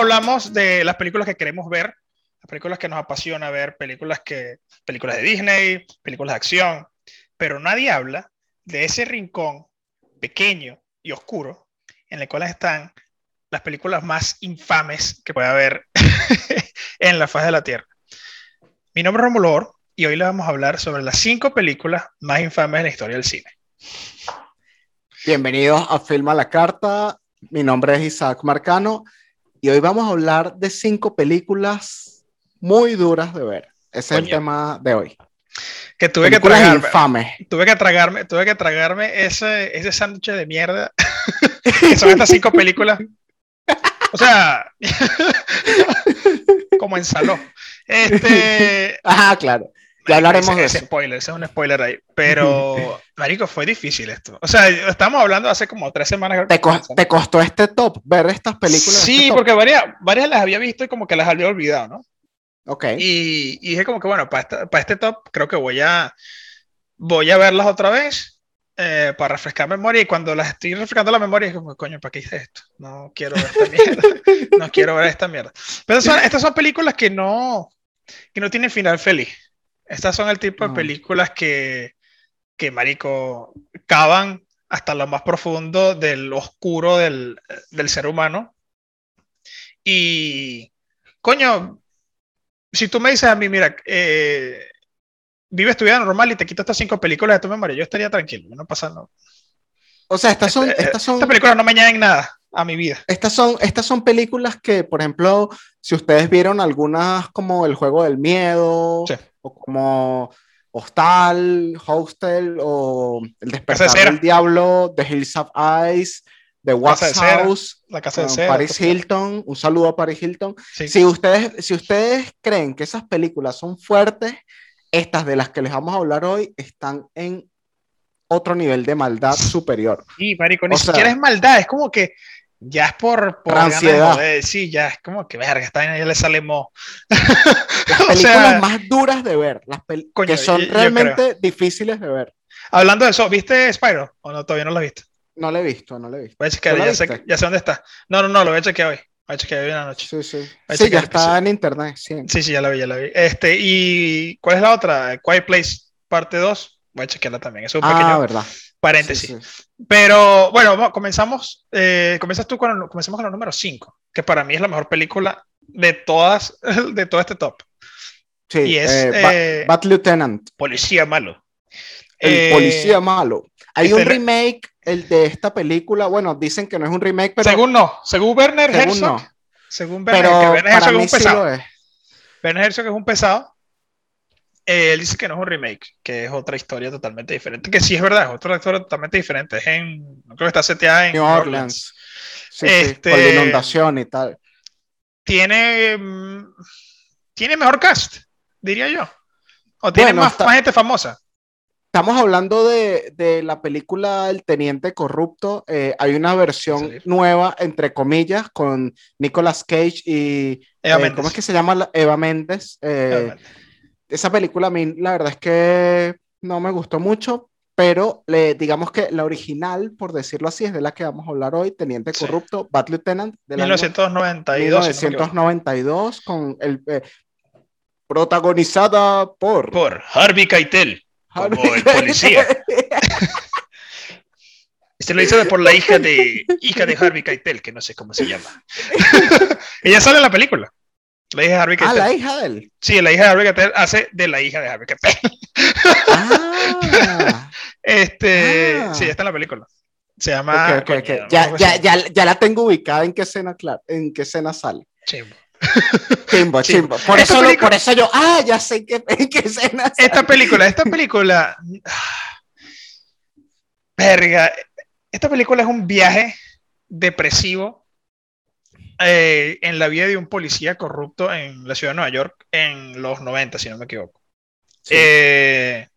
hablamos de las películas que queremos ver, las películas que nos apasiona ver, películas, que, películas de Disney, películas de acción, pero nadie habla de ese rincón pequeño y oscuro en el cual están las películas más infames que puede haber en la faz de la Tierra. Mi nombre es Romulo y hoy le vamos a hablar sobre las cinco películas más infames de la historia del cine. Bienvenidos a Filma la Carta. Mi nombre es Isaac Marcano y hoy vamos a hablar de cinco películas muy duras de ver. Ese es el tema de hoy. Que tuve que tragarme. Tuve que tragarme, tuve que tragarme ese, ese sándwich de mierda. que son estas cinco películas. O sea, como en salón. Este. Ajá, claro. Ya hablaremos de ese spoiler, ese es un spoiler ahí. Pero, Marico, fue difícil esto. O sea, estamos hablando hace como tres semanas. ¿Te, ¿Te, costó este top ver estas películas? Sí, este porque varias, varias las había visto y como que las había olvidado, ¿no? Ok. Y, y dije como que, bueno, para, para este top creo que voy a, voy a verlas otra vez eh, para refrescar memoria. Y cuando las estoy refrescando la memoria, es como, coño, ¿para qué hice esto? No quiero ver esta mierda. no quiero ver esta mierda. Pero son, estas son películas que no, que no tienen final feliz. Estas son el tipo de películas que, que, marico, cavan hasta lo más profundo del oscuro del, del ser humano. Y, coño, si tú me dices a mí, mira, eh, vives tu vida normal y te quitas estas cinco películas de tu memoria, yo estaría tranquilo, no pasa nada. O sea, estas son, este, estas son... Estas películas no me añaden nada a mi vida. Estas son, estas son películas que, por ejemplo, si ustedes vieron algunas como El Juego del Miedo, sí o como Hostal, Hostel, o El Despertar del Diablo, The Hills of Ice, The Wax House, la casa de Paris Hilton, un saludo a Paris Hilton. Si, ustedes, si ustedes creen que esas películas son fuertes, estas de las que les vamos a hablar hoy están en otro nivel de maldad superior. Sí, marico, ni siquiera es maldad, es como que ya es por, por ansiedad. sí, ya es como que verga, está ya le sale mo. Las películas más duras de ver, las que son realmente difíciles de ver. Hablando de eso, ¿viste Spyro? ¿O no, todavía no lo has visto? No lo he visto, no lo he visto. Voy a chequear, ya, sé, ya sé dónde está. No, no, no, lo voy a chequear hoy. Voy a chequear hoy en la noche. Sí, sí. Sí, ya está en internet, sí. Sí, sí, ya la vi, ya la vi. Este, ¿y cuál es la otra? Quiet Place, parte 2. Voy a chequearla también. Es un ah, pequeño verdad. Paréntesis. Pero bueno, comenzamos. Eh, comenzas tú con, comencemos con el número 5, que para mí es la mejor película de todas, de todo este top. Sí, y es eh, Bad Lieutenant. Policía malo. El eh, policía malo. Hay este un remake, el de esta película. Bueno, dicen que no es un remake, pero. Según no. Según Werner según Herzog. No. Según Werner, pero que Werner Herzog es un pesado. es. Werner Herzog es un pesado. Eh, él dice que no es un remake, que es otra historia totalmente diferente. Que sí es verdad, es otra historia totalmente diferente. Es en. No creo que está seteada en New Orleans. Sí, este, sí, por la inundación y tal. Tiene. mm, Tiene mejor cast, diría yo. O tiene Bueno, más, está- más gente famosa. Estamos hablando de, de la película El Teniente Corrupto. Eh, hay una versión nueva, entre comillas, con Nicolas Cage y. Eva eh, Méndez. ¿Cómo es que se llama? la- Eva Méndez. Esa película a mí, la verdad es que no me gustó mucho, pero le, digamos que la original, por decirlo así, es de la que vamos a hablar hoy: Teniente Sí. Corrupto, Bad Lieutenant, año 1992. si no me equivoco. 1992, con el. eh, protagonizada por. Por Harvey Keitel. como Harvey el policía. Se lo hizo de- por la hija de hija de Harvey Keitel, que no sé cómo se llama. Ella sale en la película. La hija de Harvey Ah, Keitel. la hija de él. Sí, la hija de Harvey Keitel hace de la hija de Harvey Keitel. Ah, Este, Ah. sí, está en la película. Se llama. ok, ok, ok. coño, Ya, ¿cómo ya, ya, ya la tengo ubicada en qué escena, claro, en qué escena sale. Chimbo. Chimbo, Chimbo. chimbo. Por Esta eso, película- por eso yo, ah, ya sé en qué, en qué escena sale. Esta película, esta película. Verga. Esta película es un viaje depresivo eh, en la vida de un policía corrupto en la ciudad de Nueva York en los 90, si no me equivoco. Sí. Eh,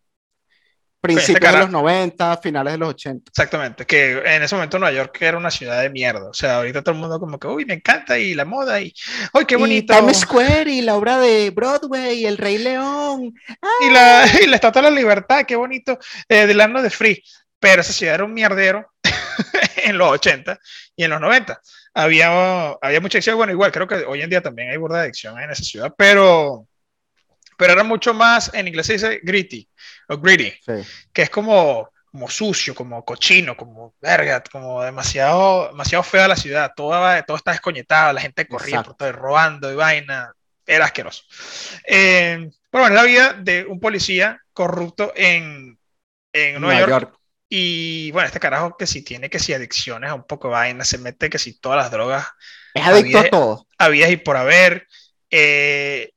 Principios este de los 90, finales de los 80. exactamente, que en ese momento Nueva York era una ciudad de mierda. O sea, ahorita todo el mundo como que, uy, me encanta y la moda y, uy, qué bonito. Y Times Square y la obra de Broadway, y El Rey León. y la, y la Estatua de la Libertad, qué bonito, eh, del año de Free. Pero esa ciudad era un mierdero en los 80 y en los 90. Había, había mucha adicción. Bueno, igual, creo que hoy en día también hay burda de adicción en esa ciudad, pero, pero era mucho más, en inglés se dice gritty, o gritty, que es como, como sucio, como cochino, como verga, como demasiado, demasiado fea la ciudad. Todo, todo está descoñetado, la gente todo, robando y vaina. Era asqueroso. Eh, pero bueno, es la vida de un policía corrupto en, en Nueva, York y bueno, este carajo que si tiene que si adicciones a un poco de vaina, se mete que si todas las drogas. Es adicto a todo. Había y por haber. Eh,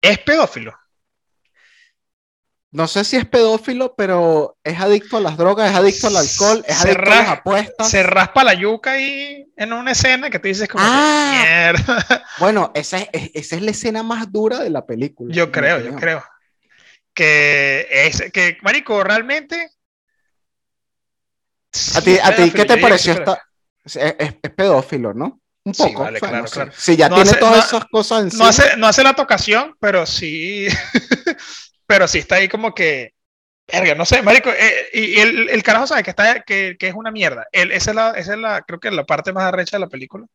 es pedófilo. No sé si es pedófilo, pero es adicto a las drogas, es adicto al alcohol, es adicto a las apuestas. Se raspa la yuca ahí en una escena que tú dices como ah, mierda. Bueno, esa es, esa es la escena más dura de la película. Yo creo, yo creo. Que es que, Marico, realmente ¿A ti, a ti qué te pareció esta? Es, pedófilo, ¿no? Un poco. Sí, vale, claro, claro. Sí, ya tiene todas esas cosas en no hace, no hace la tocación, pero sí. pero sí está ahí como que. Verga, no sé, marico. Eh, y el, el, carajo sabe que, está, que, que es una mierda. esa, es la, esa es la, creo que la parte más arrecha de la película.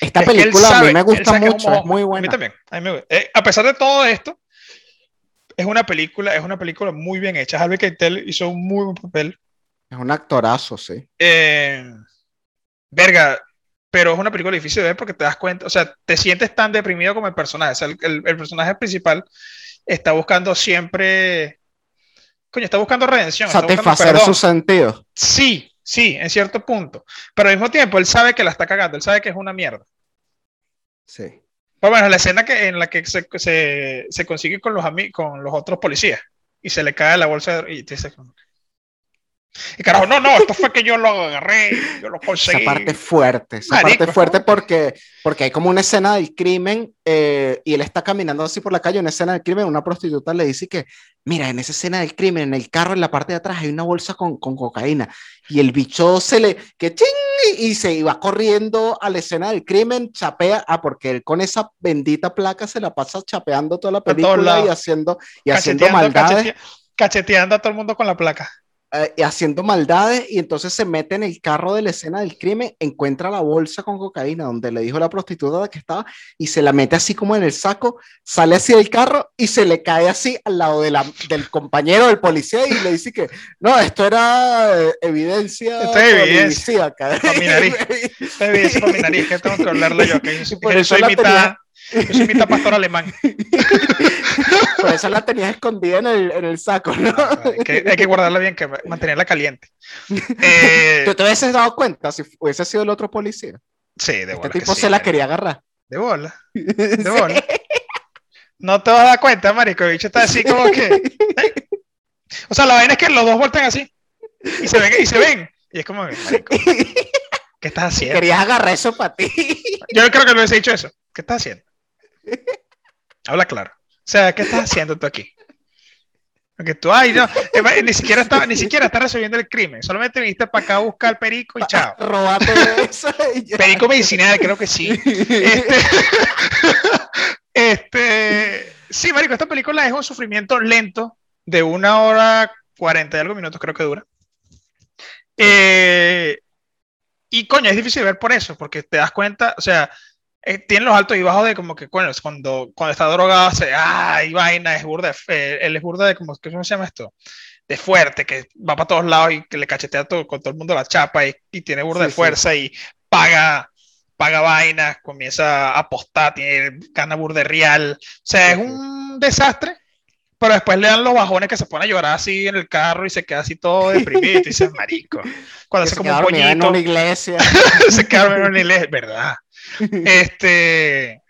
Esta película a mí me gusta mucho, es muy buena. A mí también. A, mí me, eh, a pesar de todo esto, es una película, es una película muy bien hecha. Harvey Keitel hizo un muy buen papel. Es un actorazo, sí. Eh, verga, pero es una película difícil de ver porque te das cuenta, o sea, te sientes tan deprimido como el personaje. O sea, el, personaje principal está buscando siempre. Coño, está buscando redención. Satisfacer su sentido. Sí, sí, en cierto punto. Pero al mismo tiempo, él sabe que la está cagando, él sabe que es una mierda. Sí. Pues bueno, la escena que, en la que se, se, consigue con los, con los otros policías y se le cae la bolsa y te dice, y carajo, no, no, esto fue que yo lo agarré, yo lo conseguí. Esa parte fuerte, esa parte fuerte porque, porque hay como una escena del crimen eh, y él está caminando así por la calle, una escena del crimen, una prostituta le dice que, mira, en esa escena del crimen, en el carro, en la parte de atrás, hay una bolsa con, con cocaína. Y el bicho se le, que ching, y se iba corriendo a la escena del crimen, chapea, ah, porque él con esa bendita placa se la pasa chapeando toda la película y haciendo, y haciendo maldades. cacheteando a todo el mundo con la placa. Eh, haciendo maldades y entonces se mete en el carro de la escena del crimen, encuentra la bolsa con cocaína donde le dijo la prostituta que estaba y se la mete así como en el saco, sale así del carro y se le cae así al lado de la, del compañero del policía y le dice que no, esto era eh, evidencia. Esto es evidencia. Para mi nariz. Esto es evidencia para mi nariz, que tengo que hablarle yo, que yo soy, mitad. Soy mitad pastor alemán. Por eso la tenías escondida en el, en el saco, ¿no? hay, que, guardarla bien, que mantenerla caliente. Eh, ¿Tú te hubieses dado cuenta si hubiese sido el otro policía? Sí, de Este tipo se la quería agarrar. De bola. De bola. No te vas a dar cuenta, marico. El bicho está así como que. O sea, la vaina es que los dos voltean así. Y se ven. Y, se ven, y es como, marico. ¿Qué estás haciendo? Querías agarrar eso para ti. Yo creo que no hubiese dicho eso. ¿Qué estás haciendo? Habla claro. O sea, ¿qué estás haciendo tú aquí? Porque tú, ay, no, ni siquiera está, ni siquiera está resolviendo el crimen. Solamente viniste para acá a buscar perico y chao. Robate eso. Perico medicinal, creo que sí. Este, este, sí, marico, esta película es un sufrimiento lento de una hora cuarenta y algo minutos, creo que dura. Eh, y coño, es difícil ver por eso, porque te das cuenta, o sea, eh, tiene los altos y bajos de como que, bueno, cuando, cuando está drogado, se, ay, vaina, es burda, eh, él es burda de, como, ¿cómo se llama esto? De fuerte, que va para todos lados y que le cachetea todo, con todo el mundo la chapa y, y tiene burda de fuerza y paga, paga vainas, comienza a apostar, tiene, gana burda de real. O sea, es un desastre, pero después le dan los bajones que se pone a llorar así en el carro y se queda así todo deprimido y dice, marico. Cuando se como un poñito. en una iglesia. se queda en una iglesia, ¿verdad? Este,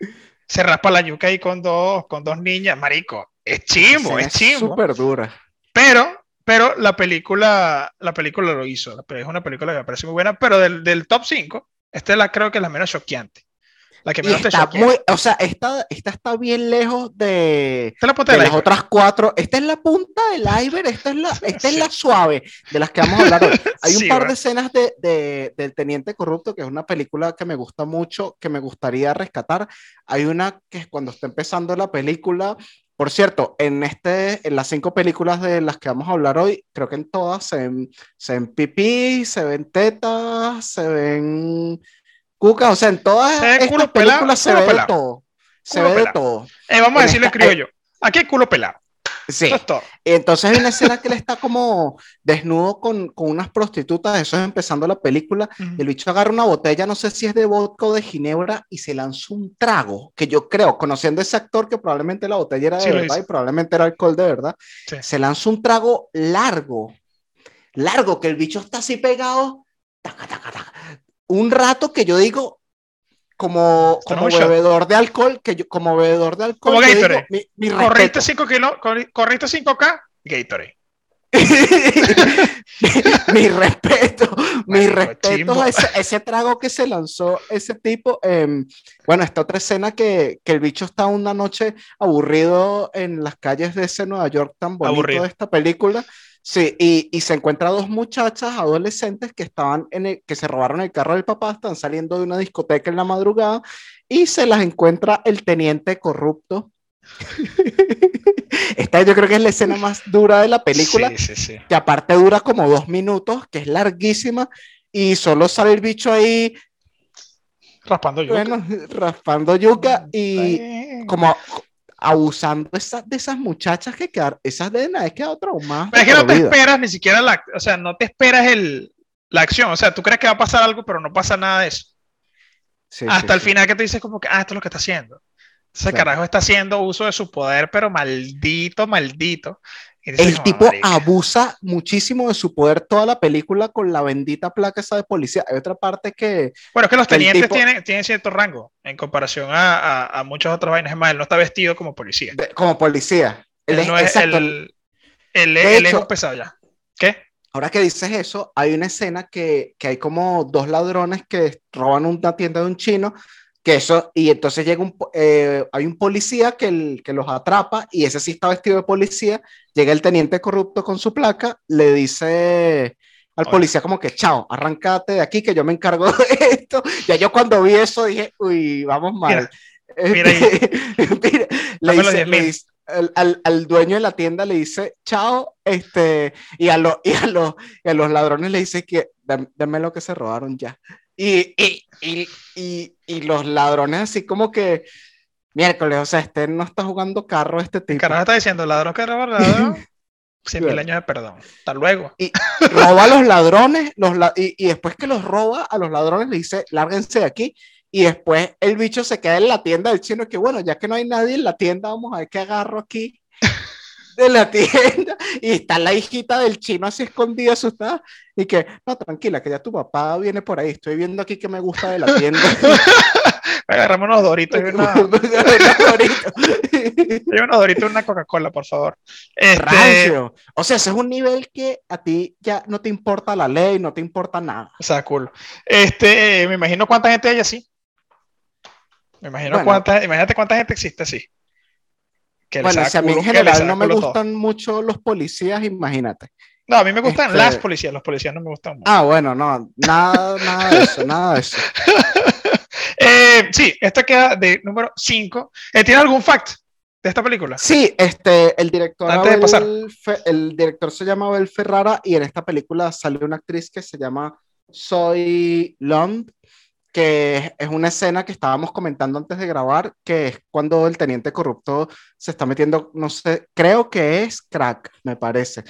se raspa la yuca ahí con dos, con dos niñas, marico, es chimo, es chimo. Súper dura. Pero, pero la película, la película lo hizo, es una película que me parece muy buena, pero del, del top 5, esta es la, creo que es la menos choqueante. La que menos está muy, o sea, esta, esta está bien lejos de, de las otras cuatro. Esta es la punta del iceberg, esta es la, esta es la suave de las que vamos a hablar hoy. Hay un par de escenas de, de, del Teniente Corrupto, que es una película que me gusta mucho, que me gustaría rescatar. Hay una que es cuando está empezando la película. Por cierto, en, este, en las cinco películas de las que vamos a hablar hoy, creo que en todas se ven, se ven pipí, se ven tetas, se ven Cuca, o sea, en todas estas películas se ve de todo. Se ve de todo. Eh, vamos a decirle criollo. Eh, Aquí hay culo pelado. Sí. Entonces hay una escena que él está como desnudo con, con unas prostitutas, eso es empezando la película, y el bicho agarra una botella, no sé si es de vodka o de ginebra, y se lanza un trago, que yo creo, conociendo a ese actor, que probablemente la botella era de verdad y probablemente era alcohol de verdad, se lanza un trago largo, largo, que el bicho está así pegado, un rato que yo digo, como, como bebedor de alcohol, que yo, como bebedor de alcohol, como Gatorade. mi, mi corriste 5 kilos, corriste 5K, Gatorade. mi, respeto, mi respeto a ese, ese, trago que se lanzó ese tipo. Eh, bueno, esta otra escena que, que, el bicho está una noche aburrido en las calles de ese Nueva York tan bonito de esta película Sí, y, y, se encuentra dos muchachas adolescentes que estaban en el, que se robaron el carro del papá, están saliendo de una discoteca en la madrugada y se las encuentra el teniente corrupto. Esta yo creo que es la escena más dura de la película, sí, sí, sí. que aparte dura como dos minutos, que es larguísima y solo sale el bicho ahí raspando yuca. Bueno, raspando yuca y como abusando de esas muchachas que quedaron, esas de nada, es que otro más. Pero es que no te esperas ni siquiera la, o sea, no te esperas el, la acción, o sea, tú crees que va a pasar algo, pero no pasa nada de eso. Hasta el final que te dices como que, ah, esto es lo que está haciendo. Ese carajo está haciendo uso de su poder, pero maldito, maldito el tipo abusa muchísimo de su poder toda la película con la bendita placa esa de policía. Hay otra parte que... Bueno, es que los tenientes tienen, tienen, cierto rango en comparación a, a, a, muchas otras vainas. Es más, él no está vestido como policía. como policía. Él, no es el, el, el, es pesado ya. ¿Qué? Ahora que dices eso, hay una escena que, que hay como dos ladrones que roban una tienda de un chino que eso, y entonces llega un, eh, hay un policía que, el, que los atrapa y ese sí está vestido de policía, llega el teniente corrupto con su placa, le dice al policía como que, chao, arráncate de aquí que yo me encargo de esto. Ya yo cuando vi eso dije, uy, vamos mal. Mira, le dice, al, al, dueño de la tienda le dice, chao, este, y a, lo, y a, los, y a los ladrones le dice que, dame lo que se robaron ya. Y, y, y, y, los ladrones así como que, miércoles, o sea, este no está jugando carro este tipo. Carajo está diciendo, ladrón que roba ladrón, 100 mil años de perdón. Hasta luego. Y roba a los ladrones, los y, y, después que los roba a los ladrones le dice, lárguense de aquí. Y después el bicho se queda en la tienda del chino, que bueno, ya que no hay nadie en la tienda, vamos a ver qué agarro aquí de la tienda y está la hijita del chino así escondida, asustada, y que, no, tranquila, que ya tu papá viene por ahí, estoy viendo aquí que me gusta de la tienda. Agarramos unos doritos y una... unos doritos y una Coca-Cola, por favor. Este... O sea, ese es un nivel que a ti ya no te importa la ley, no te importa nada. O sea, cool. Este, me imagino cuánta gente hay así. Me imagino cuánta, imagínate cuánta gente existe así bueno, si a mí en general no me gustan mucho los policías, imagínate. No, a mí me gustan este las policías, los policías no me gustan mucho. Ah, bueno, no, nada, nada de eso, nada de eso. eh, sí, esta queda de número 5. Eh, ¿Tiene algún fact de esta película? Sí, este, el director, Antes de pasar. el director se llama Abel Ferrara y en esta película sale una actriz que se llama Soy Lund que es una escena que estábamos comentando antes de grabar, que es cuando el teniente corrupto se está metiendo, no sé, creo que es crack, me parece,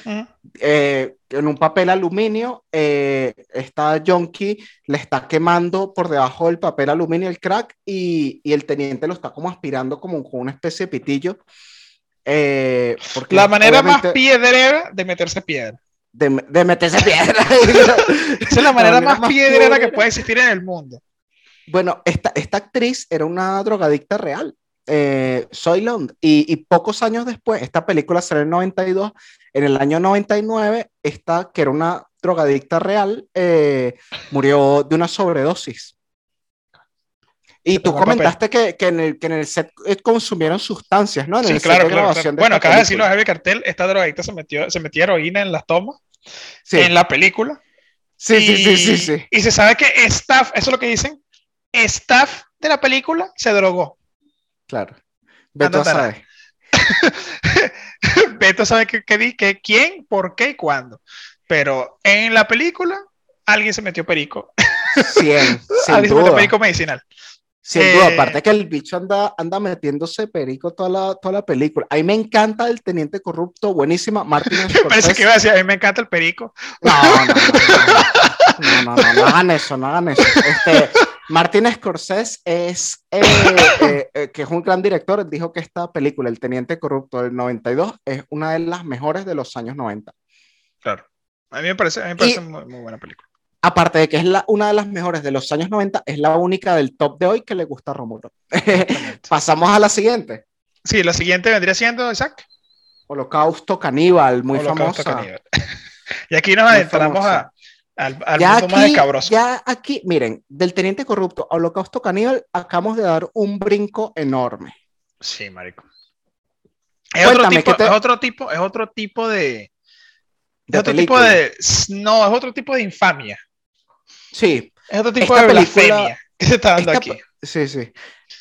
eh, en un papel aluminio, eh, esta junkie le está quemando por debajo del papel aluminio el crack y, y el teniente lo está como aspirando como con una especie de pitillo. Eh, porque la manera más piedrera de meterse piedra. De, de, meterse piedra. Esa es la manera más, más piedrera que puede existir en el mundo. Bueno, esta, esta actriz era una drogadicta real, eh, Soylent, y, y, pocos años después, esta película salió en el 92, en el año 99, esta, que era una drogadicta real, eh, murió de una sobredosis. Y tú comentaste que, que, en el, que en el set eh, consumieron sustancias, ¿no? En sí, el claro, claro, Bueno, acaba de decirlo Javier Cartel, esta drogadicta se metió, se metió heroína en las tomas, sí. en la película. Sí, y, sí, sí, sí, sí. Y se sabe que staff, eso es lo que dicen, staff de la película se drogó. Claro. Beto sabe. Beto sabe que, que, que, quién, por qué y cuándo. Pero en la película alguien se metió perico. 100, sin duda. perico medicinal. Sin duda, eh, aparte que el bicho anda, anda metiéndose perico toda la, toda la película. A mí me encanta el teniente corrupto, buenísima. Martin Parece que iba a decir, a mí me encanta el perico. No, no, no, no, no, no, no, hagan eso, no hagan eso. Este, Martin Scorsese es, eh, eh, eh, que es un gran director, dijo que esta película, El Teniente Corrupto del 92, es una de las mejores de los años 90. Claro. A mí me parece, a mí me parece muy, muy buena película aparte de que es la, una de las mejores de los años 90, es la única del top de hoy que le gusta a Romulo. Pasamos a la siguiente. Sí, la siguiente vendría siendo, Isaac. Holocausto Caníbal, muy Holocausto Caníbal. y aquí nos adentramos a, al, al ya mundo aquí, más Ya aquí, miren, del Teniente Corrupto a Holocausto Caníbal, acabamos de dar un brinco enorme. Sí, marico. Es, otro tipo, es otro tipo, es otro tipo de, es otro tipo de. No, es otro tipo de infamia. Sí. Es otro tipo de blasfemia que se está dando aquí. Sí, sí.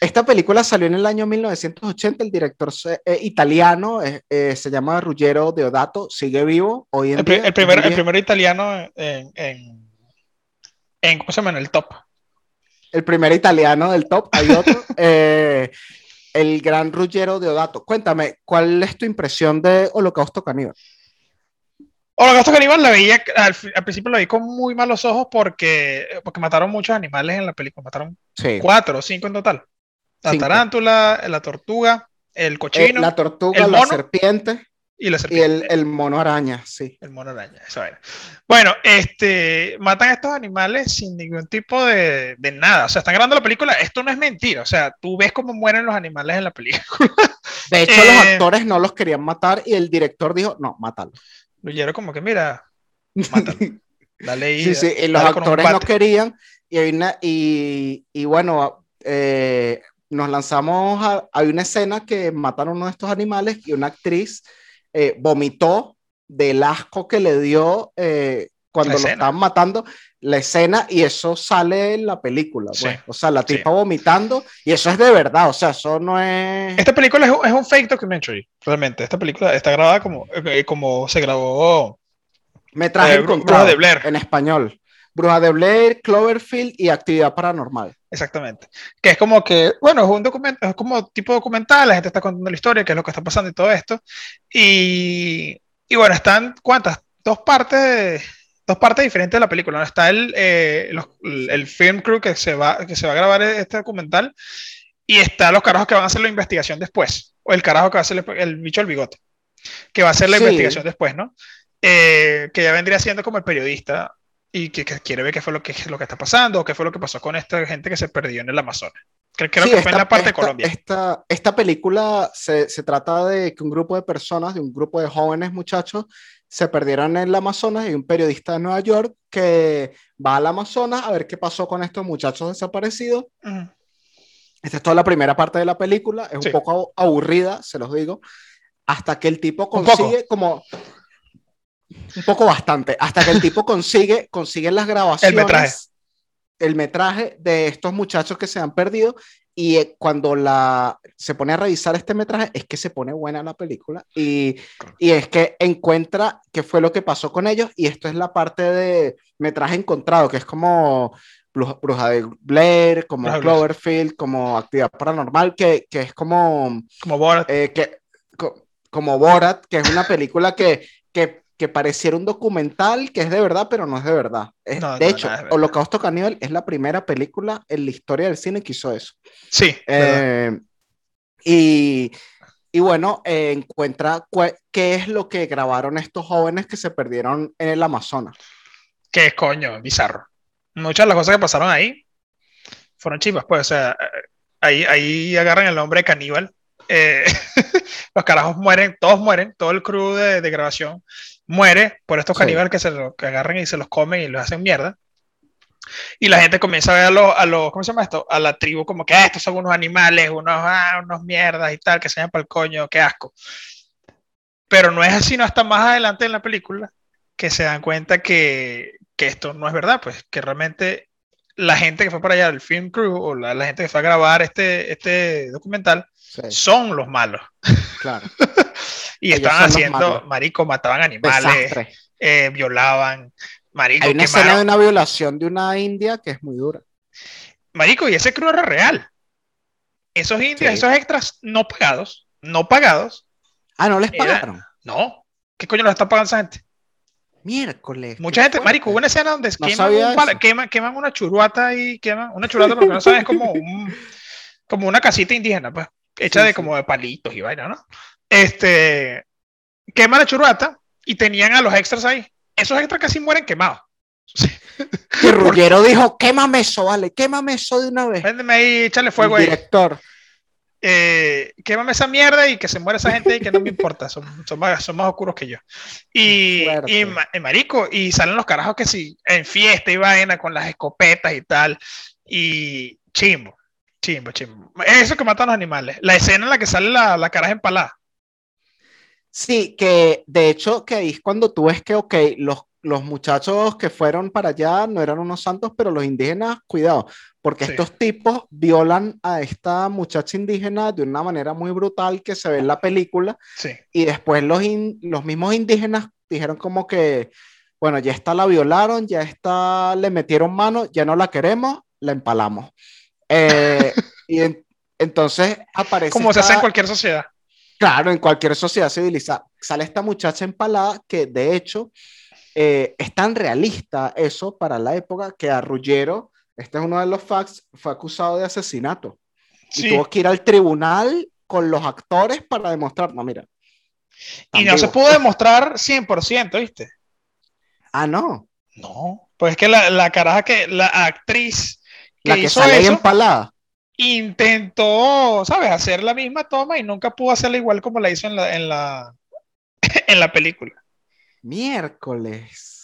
Esta película salió en el año 1980. El director eh, italiano eh, eh, se llama Ruggero Deodato. Sigue vivo hoy en el, día. El primer, el italiano en, en, en, ¿Cómo se llama? En el top. El primer italiano del top. Hay otro. el gran Ruggero Deodato. Cuéntame, ¿cuál es tu impresión de Holocausto Caníbal? Holocausto Caníbal la veía, al, principio la vi con muy malos ojos porque, porque mataron muchos animales en la película. Mataron cuatro o cinco en total. La tarántula, la tortuga, el cochino. Eh, la tortuga, la serpiente. Y, la serpiente. y el, mono araña, sí. El mono araña, eso era. Bueno, este, matan a estos animales sin ningún tipo de, de, nada. O sea, están grabando la película. Esto no es mentira. O sea, tú ves cómo mueren los animales en la película. De hecho, los eh, actores no los querían matar y el director dijo, no, mátalo. Luyero como que, mira, mátalo. Dale ahí, sí, sí, y los actores no querían y, y bueno, eh, nos lanzamos a, hay una escena que mataron uno de estos animales y una actriz eh, vomitó del asco que le dio eh, cuando lo estaban matando la escena y eso sale en la película. Pues. O sea, la tipa vomitando y eso es de verdad. O sea, eso no es. Esta película es, es un fake documentary, realmente. Esta película está grabada como, eh, como se grabó. Metraje eh, de Blair. En español. Bruja de Blair, Cloverfield y Actividad Paranormal. Exactamente. Que es como que, bueno, es un documento, es como tipo documental, la gente está contando la historia, qué es lo que está pasando y todo esto. Y, y bueno, están, ¿cuántas? Dos partes dos partes diferentes de la película. ¿no? Está el, eh, el film crew que se, va, que se va a grabar este documental y está los carajos que van a hacer la investigación después. O el carajo que va a hacer el, bicho del bigote, que va a hacer la investigación después, ¿no? Eh, que ya vendría siendo como el periodista y que, quiere ver qué fue lo que, lo que está pasando o qué fue lo que pasó con esta gente que se perdió en el Amazonas. Creo, que fue en la parte de Colombia. Esta, esta película se, se, trata de que un grupo de personas, de un grupo de jóvenes muchachos, se perdieron en el Amazonas y un periodista de Nueva York que va al Amazonas a ver qué pasó con estos muchachos desaparecidos. Esta es toda la primera parte de la película, es un poco aburrida, se los digo, hasta que el tipo consigue como... Un poco bastante, hasta que el tipo consigue, consigue las grabaciones. El metraje. El metraje de estos muchachos que se han perdido y eh, cuando la, se pone a revisar este metraje, es que se pone buena la película y, y, es que encuentra qué fue lo que pasó con ellos. Y esto es la parte de metraje encontrado, que es como Bruja, de Blair, como Cloverfield, como Actividad Paranormal, que, que es como. Como Borat. Eh, que, como Borat, que es una película que, que pareciera un documental que es de verdad, pero no es de verdad. de hecho, Holocausto Caníbal es la primera película en la historia del cine que hizo eso. Sí. Eh, y, y, bueno, eh, encuentra qué es lo que grabaron estos jóvenes que se perdieron en el Amazonas. Qué coño, bizarro. Muchas de las cosas que pasaron ahí fueron chivas, pues, o sea, ahí, ahí agarran el nombre de caníbal. Eh, los carajos mueren, todos mueren, todo el crew de, de grabación muere por estos caníbales que se lo que agarran y se los comen y los hacen mierda. Y la gente comienza a ver a los, a los ¿cómo se llama esto? A la tribu como que ah, estos son unos animales, unos, ah, unos mierdas y tal, que se llaman para el coño, qué asco. Pero no es así, no hasta más adelante en la película que se dan cuenta que, que esto no es verdad, pues que realmente la gente que fue para allá, el film crew o la, gente que fue a grabar este, este documental, son los malos. Claro. y estaban haciendo, marico, mataban animales, eh, violaban, Marico, Hay una escena de una violación de una india que es muy dura. Marico, y ese crew era real. Esos indios, esos extras no pagados, no pagados. Ah, no les pagaron. no. ¿Qué coño les está pagando esa gente? Miércoles. Mucha gente, marico, hubo una escena donde queman, una churuata y queman una churuata porque no sabes como como una casita indígena, pues, hecha de como de palitos y vaina, ¿no? Este, queman la churuata y tenían a los extras ahí. Esos extras casi mueren quemados. Que Rullero dijo, quémame eso, vale, quémame eso de una vez. Véndeme ahí, échale fuego ahí. Director. Eh, quémame esa mierda y que se muera esa gente y que no me importa, son, son, más, son más oscuros que yo. Y, y, marico, y salen los carajos que sí, en fiesta y vaina con las escopetas y tal, y chimbo, chimbo, chimbo. Eso que matan los animales. La escena en la que sale la, la caraja empalada. Sí, que de hecho, que es cuando tú ves que, ok, los los muchachos que fueron para allá no eran unos santos, pero los indígenas, cuidado, porque estos tipos violan a esta muchacha indígena de una manera muy brutal que se ve en la película. Y después los, los mismos indígenas dijeron como que, bueno, ya está la violaron, ya está le metieron mano, ya no la queremos, la empalamos. Eh, y entonces aparece... Como se hace en cualquier sociedad. Claro, en cualquier sociedad civilizada. Sale esta muchacha empalada que de hecho eh, es tan realista eso para la época que a Ruggiero, este es uno de los facts, fue acusado de asesinato. Y tuvo que ir al tribunal con los actores para demostrar, no, mira. Y no se pudo demostrar 100%, ¿viste? Ah, no. No, pues es que la, la caraja que, la actriz que la que hizo sale empalada. Intentó, ¿sabes? Hacer la misma toma y nunca pudo hacerla igual como la hizo en la, en la, en la película. Miércoles.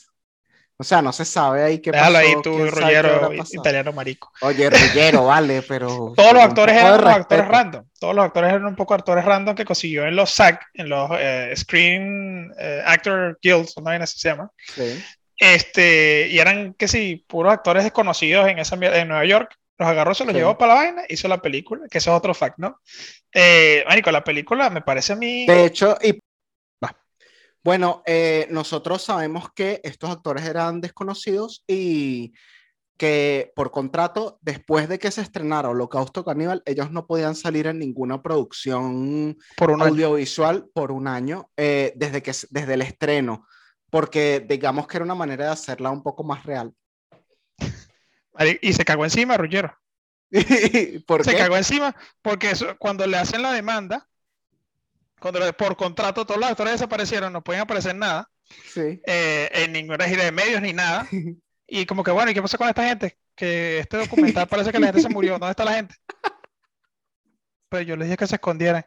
O sea, no se sabe ahí qué Déjalo ahí tú, Rollero, italiano marico. Oye, Rollero, vale, pero... Todos los actores eran actores random. Todos los actores eran un poco actores random que consiguió en los SAG, en los eh, Screen eh, Actor Guilds, no así se llama. Sí. Este, y eran, que sí, puros actores desconocidos en, esa, en Nueva York. Los agarró, se los llevó para la vaina, hizo la película, que eso es otro fact, ¿no? Eh, marico, la película me parece a mí... De hecho, y bueno, eh, nosotros sabemos que estos actores eran desconocidos y que por contrato, después de que se estrenara Holocausto Caníbal, ellos no podían salir en ninguna producción por un audiovisual por un año eh, desde, que, desde el estreno, porque digamos que era una manera de hacerla un poco más real. Y se cagó encima, Ruggero. ¿Por se cagó encima porque cuando le hacen la demanda, cuando por contrato todos los actores desaparecieron, no pueden aparecer nada. Sí. Eh, en ninguna gira de medios ni nada. Y como que bueno, ¿y qué pasa con esta gente? Que este documental parece que la gente se murió. ¿Dónde está la gente? Pues yo les dije que se escondieran.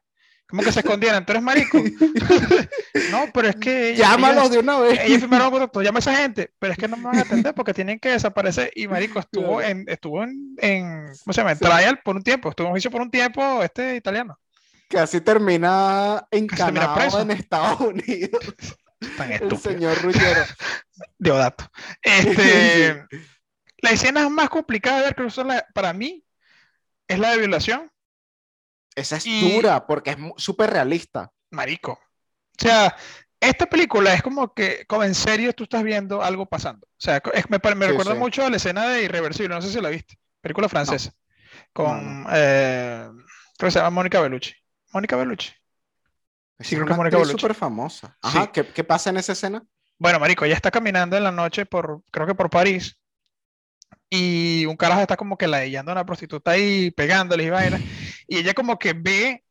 ¿Cómo que se escondieran? ¿Tú eres marico? no, pero es que. Llámalos de una vez. Ellos firmaron contacto, llama a esa gente, pero es que no me van a atender porque tienen que desaparecer. Y marico estuvo en, estuvo en, en ¿cómo se llama? En trial por un tiempo, estuvo en juicio por un tiempo este italiano que así termina encanado en Estados Unidos. el señor Rullero. Deodato. Este, la escena más complicada de ver, para mí, es la de violación. Esa es dura, porque es súper realista. Marico. O sea, esta película es como que, como en serio, tú estás viendo algo pasando. O sea, me, recuerda mucho a la escena de Irreversible, no sé si la viste. Película francesa. Con, eh, creo que se llama Mónica Bellucci. Mónica Bellucci. Sí, creo que Mónica Bellucci. súper famosa. Ajá, ¿qué, ¿qué, pasa en esa escena? Bueno, marico, ella está caminando en la noche por, creo que por París, y un carajo está como que la ladillando a una prostituta ahí, pegándole y vaina, y ella como que ve,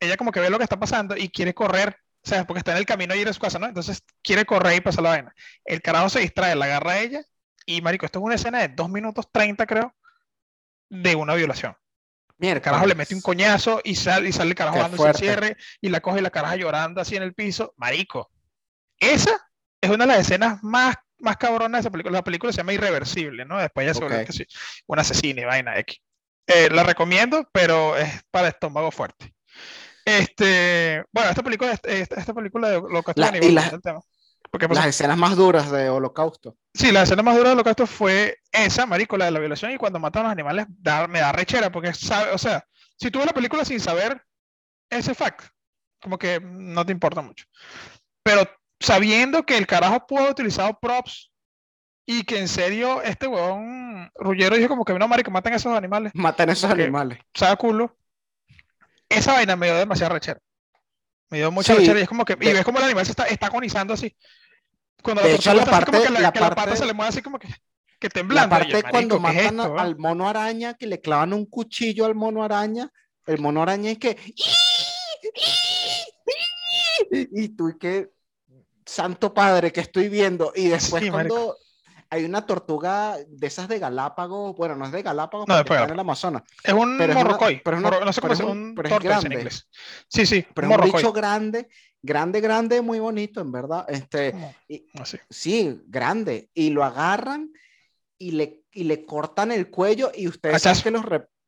ella como que ve lo que está pasando y quiere correr, o sea, porque está en el camino a ir a su casa, ¿no? Entonces quiere correr y pasar la vaina. El carajo se distrae, la agarra a ella, y marico, esto es una escena de 2 minutos 30, creo, de una violación. Mira, el carajo le mete un coñazo y sale, y sale el carajo dando el cierre y la coge la caraja llorando así en el piso. Marico. Esa es una de las escenas más, más cabronas de esa película. La película se llama Irreversible, ¿no? Después ya se vuelve que sí, un asesino y vaina X. Eh, la recomiendo, pero es para estómago fuerte. Este, bueno, esta película, esta, película de lo que la, el tema. Las escenas más duras de Holocausto. Sí, la escena más dura de Holocausto fue esa, marico, la de la violación y cuando matan a los animales me da rechera porque sabe, o sea, si tú ves la película sin saber ese fact, como que no te importa mucho. Pero sabiendo que el carajo pudo haber utilizado props y que en serio este huevón Rullero dijo como que no, marico, maten a esos animales. Maten a esos animales. Sabe culo. Esa vaina me dio demasiado rechera. Me dio mucha rechera y es como que, y ves como el animal se está, está agonizando así. Cuando de la hecho, la parte, como que la, la, que parte, la pata se le mueve así como que, que temblando. La parte yo, marico, cuando matan es esto, al mono araña, que le clavan un cuchillo al mono araña, el mono araña es que... Y tú y que... Santo padre, que estoy viendo. Y después Sí, cuando... marico. Hay una tortuga de esas de Galápagos, bueno, no es de Galápagos, No, porque está en el Amazonas, Es un pero es una- morrocoy. pero es una- no sé cómo pero es un- pero es tortoise en grande. inglés. Sí, sí, pero un es un morrocoy. bicho grande, grande, grande, muy bonito, en verdad. Este, y- así. Sí, grande. Y lo agarran y le, y le cortan el cuello y ustedes saben que los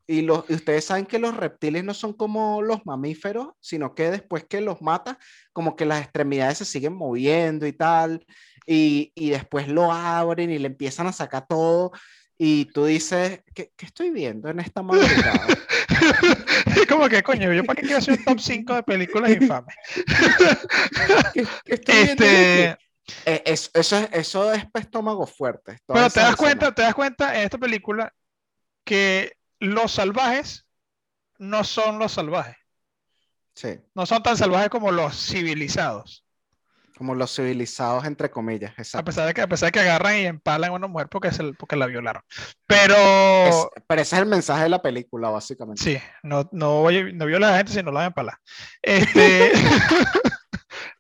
y, los, y ustedes saben que los reptiles no son como los mamíferos, sino que después que los mata, como que las extremidades se siguen moviendo y tal, y, y después lo abren y le empiezan a sacar todo, y tú dices, ¿qué, qué estoy viendo en esta madrugada? Como que, coño, yo para qué quiero hacer un top 5 de películas infames. ¿Qué, qué estoy viendo Este? Eh, es- eso, es, eso es estómago fuerte. pero te das cuenta, te das cuenta en esta película que los salvajes no son los salvajes. Sí. No son tan salvajes como los civilizados. Como los civilizados, entre comillas, A exacto. pesar de que, a pesar de que agarran y empalan a una mujer porque, se- porque la violaron. Pero Es- pero ese es el mensaje de la película, básicamente. sí, no, no, no viola a la gente si no la van a empalar. Este,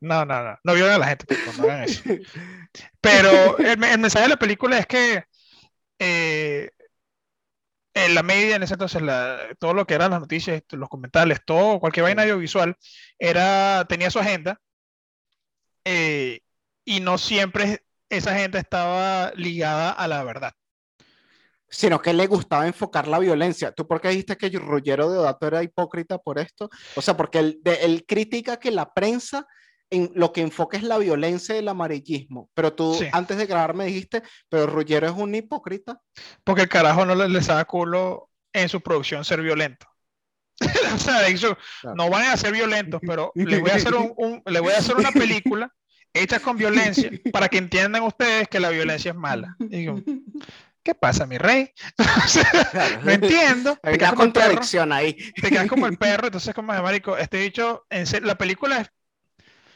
no, no, no, no violen a la gente, por favor, no hagan eso. Pero el, me- el mensaje de la película es que eh, en la media, en ese entonces, la- todo lo que eran las noticias, los comentarios, todo, cualquier vaina audiovisual, era, tenía su agenda eh, y no siempre esa gente estaba ligada a la verdad. Sino que le gustaba enfocar la violencia. ¿Tú por qué dijiste que Ruggiero Deodato era hipócrita por esto? O sea, porque él, de- él critica que la prensa en lo que enfoca es la violencia y el amarillismo. Pero tú Sí. antes de grabar me dijiste, pero Ruggiero es un hipócrita. Porque el carajo no le- les da culo en su producción ser violento. o sea, dicho, Claro. no van a ser violentos, pero les voy a hacer, un, un- les voy a hacer una película hecha con violencia para que entiendan ustedes que la violencia es mala. Y digo, ¿qué pasa, mi rey? Claro. no entiendo. Hay Te una el perro, contradicción ahí. te quedas como el perro, entonces como de marico, este dicho, en serio, la película es,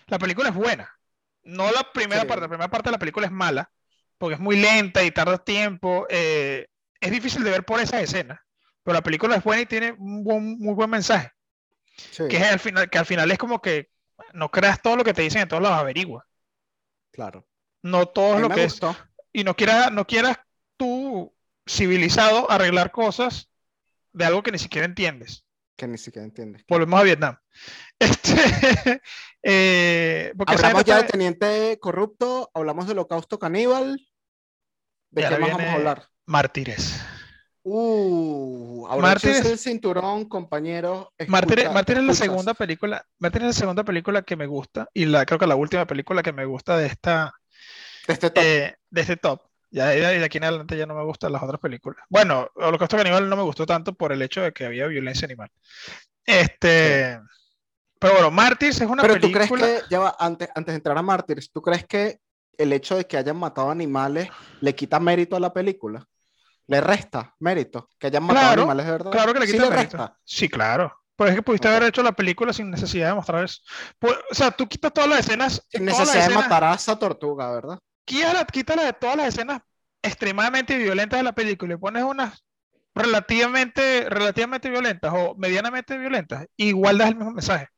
la película es buena. No la primera Sí. parte, la primera parte de la película es mala, porque es muy lenta y tarda tiempo. eh, es difícil de ver por esas escenas, pero la película es buena y tiene un buen- muy buen mensaje, Sí, que es al final, que al final es como que no creas todo lo que te dicen en todos lados, averigua. claro. No todo es lo que es. gustó. Y no quieras, no quieras tú, civilizado, arreglar cosas de algo que ni siquiera entiendes. Que ni siquiera entiendes. Volvemos a Vietnam. Este, eh, porque Hablamos ya de Teniente Corrupto, hablamos del Holocausto Caníbal. ¿De qué más vamos a hablar? Mártires. Uh, Mártires- el cinturón, compañero. Mártires, es la segunda película, Mártires es la segunda película que me gusta y la creo que la última película que me gusta de esta De este top. eh, de este top. Ya de, de aquí en adelante ya no me gustan las otras películas. Bueno, Holocausto Caníbal no me gustó tanto por el hecho de que había violencia animal. Este, pero bueno, Mártires es una Pero tú película. crees que, ya va, antes, antes de entrar a Mártires, ¿tú crees que el hecho de que hayan matado animales le quita mérito a la película? ¿Le resta mérito? Que hayan matado Claro, animales de verdad. Claro que le Sí quita le mérito. resta. Sí, claro. Pues es que pudiste haber hecho la película sin necesidad de mostrar eso. Pues, o sea, tú quitas todas las escenas. Sin necesidad de matar a esa tortuga, ¿verdad? quítala, quítala de todas las escenas extremadamente violentas de la película y pones unas relativamente, relativamente violentas o medianamente violentas, igual das el mismo mensaje.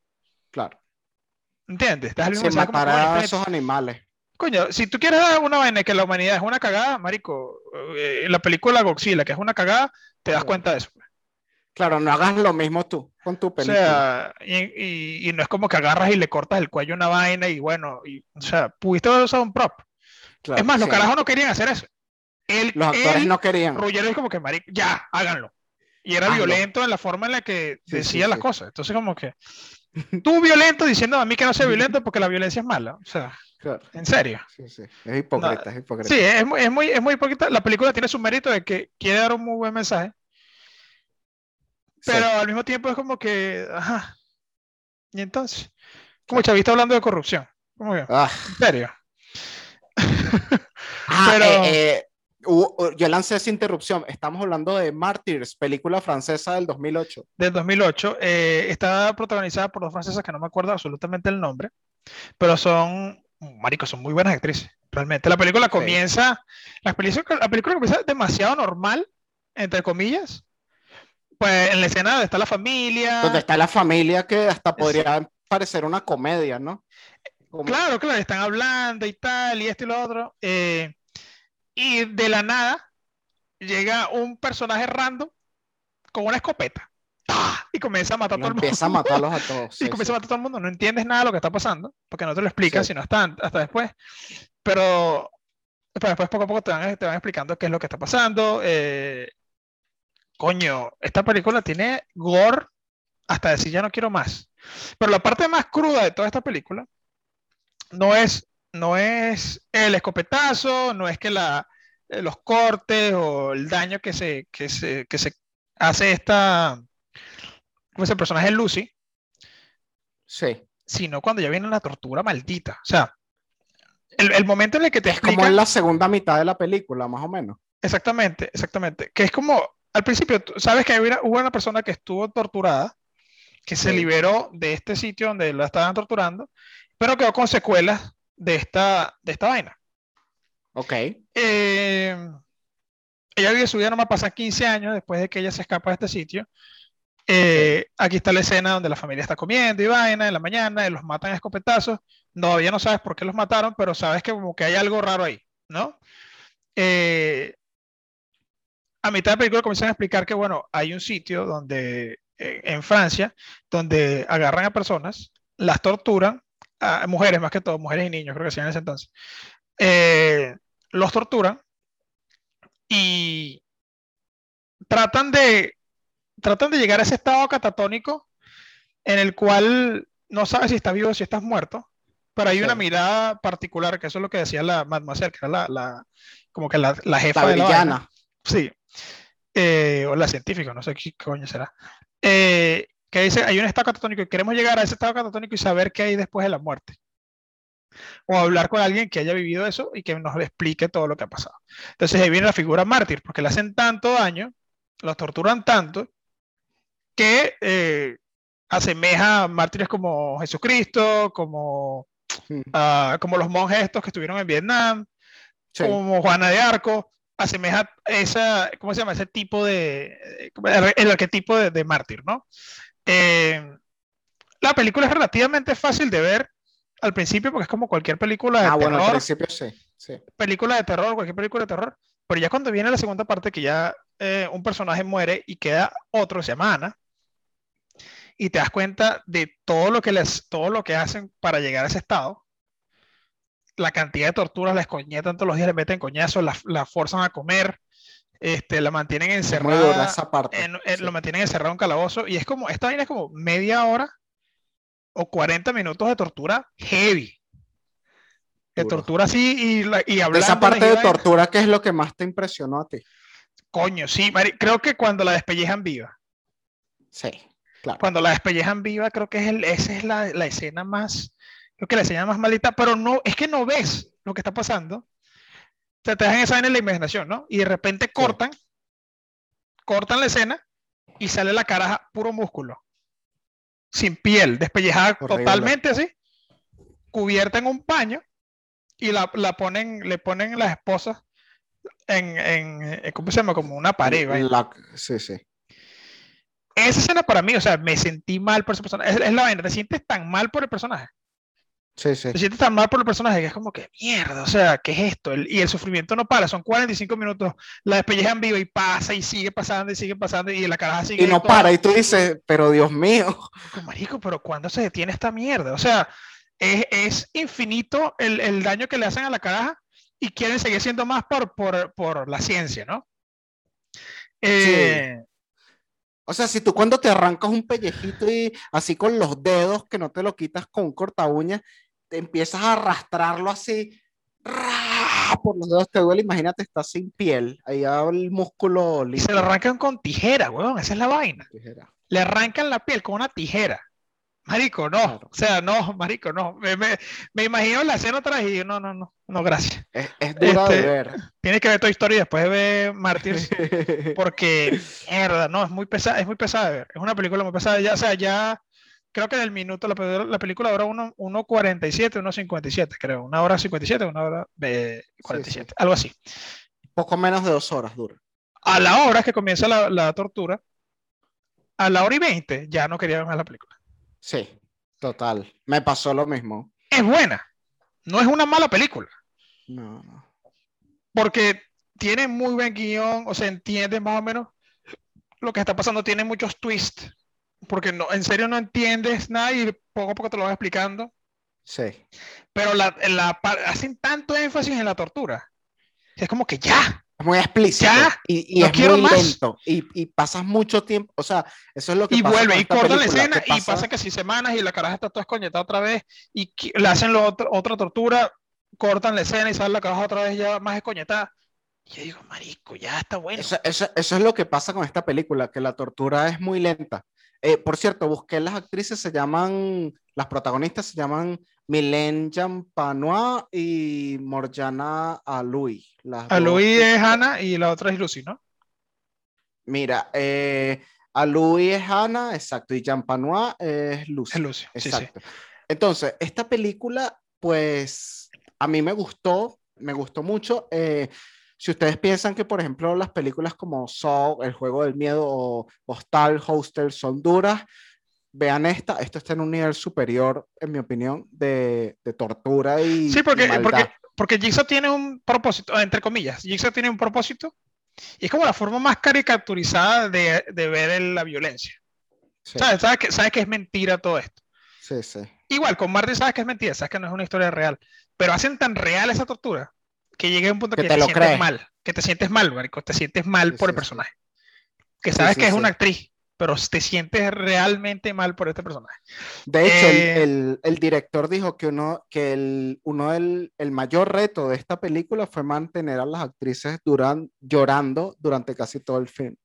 Claro. ¿Entiendes? Das el mismo Sin mensaje matar a este- esos animales. Coño, si tú quieres dar una vaina que la humanidad es una cagada, marico, eh, la película Godzilla, que es una cagada, te das Claro. cuenta de eso. pues. Claro, no hagas lo mismo tú con tu O película. sea, y, y- y no es como que agarras y le cortas el cuello a una vaina y bueno, y, o sea, pudiste haber usado un prop. Claro, es más, los sí. carajos no querían hacer eso. Los actores no querían. Ruggero es como que, marico, ya, háganlo. Y era Hazlo. violento en la forma en la que Sí, decía sí, las cosas. Entonces, como que tú violento diciendo a mí que no sea violento porque la violencia es mala. O sea, Claro. en serio. Sí, sí. Es hipócrita, es hipócrita. Sí, es muy, es muy, es muy hipócrita. La película tiene su mérito de que quiere dar un muy buen mensaje, Sí. pero al mismo tiempo es como que, ajá. Y entonces, como Chavista hablando de corrupción. Como Ah, en serio. Ah, pero... Eh, eh, yo lancé esa interrupción. Estamos hablando de Martyrs, película francesa del 2008. Del 2008. Eh, está protagonizada por dos francesas que no me acuerdo absolutamente el nombre, pero son, maricos, son muy buenas actrices. Realmente. La película comienza, la, película, la película comienza demasiado normal, entre comillas. Pues en la escena donde está la familia. Donde está la familia que hasta podría parecer una comedia, ¿no? Claro, claro, están hablando y tal, y esto y lo otro. Eh, y de la nada llega un personaje random con una escopeta. Y comienza a matar a todo el mundo. Empieza a matarlos a todos. y comienza a matar a todo el mundo. No entiendes nada de lo que está pasando, porque no te lo explicas, sino hasta, hasta después. Pero, después poco a poco te van, te van explicando qué es lo que está pasando. Eh, coño, esta película tiene gore hasta decir ya no quiero más. Pero la parte más cruda de toda esta película no es no es el escopetazo, no es que la, los cortes o el daño que se, que se, que se hace esta, como es el personaje Lucy, sí. sino cuando ya viene la tortura maldita. O sea, el, momento en el que te es como en la segunda mitad de la película, más o menos. Exactamente, exactamente. Que es como, al principio, sabes que hubo una persona que estuvo torturada, que se liberó de este sitio donde la estaban torturando, pero quedó con secuelas de esta, de esta vaina. Ok. Eh, ella vive su vida nomás pasa 15 años después de que ella se escapa de este sitio. Eh, aquí está la escena donde la familia está comiendo y vaina en la mañana y los matan a escopetazos. Todavía no sabes por qué los mataron, pero sabes que como que hay algo raro ahí, ¿no? Eh, a mitad de la película comienzan a explicar que, bueno, hay un sitio donde, en Francia, donde agarran a personas, las torturan a mujeres más que todo, mujeres y niños, creo que sí en ese entonces, eh, los torturan y tratan de, tratan de llegar a ese estado catatónico en el cual no sabes si estás vivo o si estás muerto, pero hay una mirada particular, que eso es lo que decía la Mademoiselle, que era la, como que la, jefa de la Sí. Eh, o la científica, no sé qué coño será. Eh, que dice, hay un estado catatónico y queremos llegar a ese estado catatónico y saber qué hay después de la muerte. O hablar con alguien que haya vivido eso y que nos explique todo lo que ha pasado. Entonces ahí viene la figura mártir, porque le hacen tanto daño, los torturan tanto, que eh, asemeja a mártires como Jesucristo, como, ah, como los monjes estos que estuvieron en Vietnam, como Juana de Arco, asemeja esa, ¿cómo se llama? Ese tipo de, el, arquetipo de, de mártir, ¿no? Eh, la película es relativamente fácil de ver al principio porque es como cualquier película de ah, terror. bueno, al principio sí, Película de terror, cualquier película de terror. Pero ya cuando viene la segunda parte, que ya eh, un personaje muere y queda otro, se llama Ana, y te das cuenta de todo lo que les, todo lo que hacen para llegar a ese estado. La cantidad de torturas, les coñetan todos los días, le meten coñazos, la, la forzan a comer, este, la mantienen encerrada. esa parte. En, Lo mantienen encerrado en un calabozo. Y es como, esta vaina es como media hora o 40 minutos de tortura heavy. De tortura así y, y hablando. Esa parte de tortura, ¿qué es lo que más te impresionó a ti? Coño, sí, creo que cuando la despellejan viva. Sí, claro. Cuando la despellejan viva, creo que es el, esa es la, la escena más, creo que la escena más malita, pero no, es que no ves lo que está pasando te dejan esa en la imaginación, ¿no? Y de repente cortan, cortan la escena y sale la cara puro músculo, sin piel, despellejada totalmente así, cubierta en un paño y la, ponen, le ponen las esposas en, en, ¿cómo se llama? Como una pared. sí, sí. Esa escena para mí, o sea, me sentí mal por ese personaje. Es, es la vaina, te sientes tan mal por el personaje Sí, sí. Te sientes tan mal por el personaje que es como que mierda, o sea, ¿qué es esto? y el sufrimiento no para, son 45 minutos, la despellejan viva y pasa y sigue pasando y sigue pasando y la caraja sigue. Y no para, y tú dices, pero Dios mío. Marico, pero ¿cuándo se detiene esta mierda? O sea, es, es infinito el, el, daño que le hacen a la caraja y quieren seguir siendo más por, por, por la ciencia, ¿no? Eh, O sea, si tú cuando te arrancas un pellejito y así con los dedos que no te lo quitas con un corta uña te empiezas a arrastrarlo así, por los dedos te duele, imagínate, está sin piel, ahí el músculo Y se lo arrancan con tijera, weón, esa es la vaina. Le arrancan la piel con una tijera. Marico, no. O sea, no, marico, no. Me, me, me, imagino la escena otra vez y no, no, no, no, gracias. Es, es dura de este, ver. Tienes que ver tu historia y después de ver Mártires. porque, mierda, no, es muy pesada, es muy pesada de ver. Es una película muy pesada. Ya, o sea, ya creo que en el minuto, la, la película dura 1.47, 1.57, creo. Una hora 57, una hora de 47, algo así. Poco menos de dos horas dura. A la hora que comienza la, la tortura, a la hora y 20, ya no quería ver más la película. Sí, total. Me pasó lo mismo. Es buena. No es una mala película. No, no. Porque tiene muy buen guion, o sea, entiende más o menos lo que está pasando, tiene muchos twists porque no, en serio no entiendes nada y poco a poco te lo vas explicando. Sí. Pero la, la, hacen tanto énfasis en la tortura. Es como que ya. Es muy explícito. Ya. Y, es muy lento. Y, y, pasas mucho tiempo. O sea, eso es lo que y vuelve y corta la escena y pasa que si semanas y la caraja está toda escoñetada otra vez y le hacen lo otra tortura, cortan la escena y sale la caraja otra vez ya más escoñetada. Y yo digo, marico, ya está bueno. Eso, eso, eso, es lo que pasa con esta película, que la tortura es muy lenta. Eh, por cierto, busqué las actrices, se llaman, las protagonistas se llaman Mylène Jampanois y Morjana Alui. Alui es Hannah y la otra es Lucy, ¿no? Mira, eh, Alui es Hannah, exacto, y Jampanois es Lucy. Es Lucy, exacto. Entonces, esta película, pues, a mí me gustó, me gustó mucho. Eh, si ustedes piensan que, por ejemplo, las películas como Saw, El Juego del Miedo o Hostal, Hostel son duras, vean esta, esto está en un nivel superior, en mi opinión, de, de tortura y. Sí, porque, porque, porque Jigsaw tiene un propósito, entre comillas, Jigsaw tiene un propósito y es como la forma más caricaturizada de, de ver la violencia. ¿Sabes? ¿Sabes, que, sabes que es mentira todo esto. Sí, sí. Igual, con Marty sabes que es mentira, sabes que no es una historia real, pero hacen tan real esa tortura que llegue a un punto que, te, sientes mal, que te sientes mal, marico, te sientes mal por el personaje. Que sabes que es una actriz, pero te sientes realmente mal por este personaje. De hecho, el, eh, el, director dijo que uno, que el, uno el, el, mayor reto de esta película fue mantener a las actrices duran, llorando durante casi todo el film.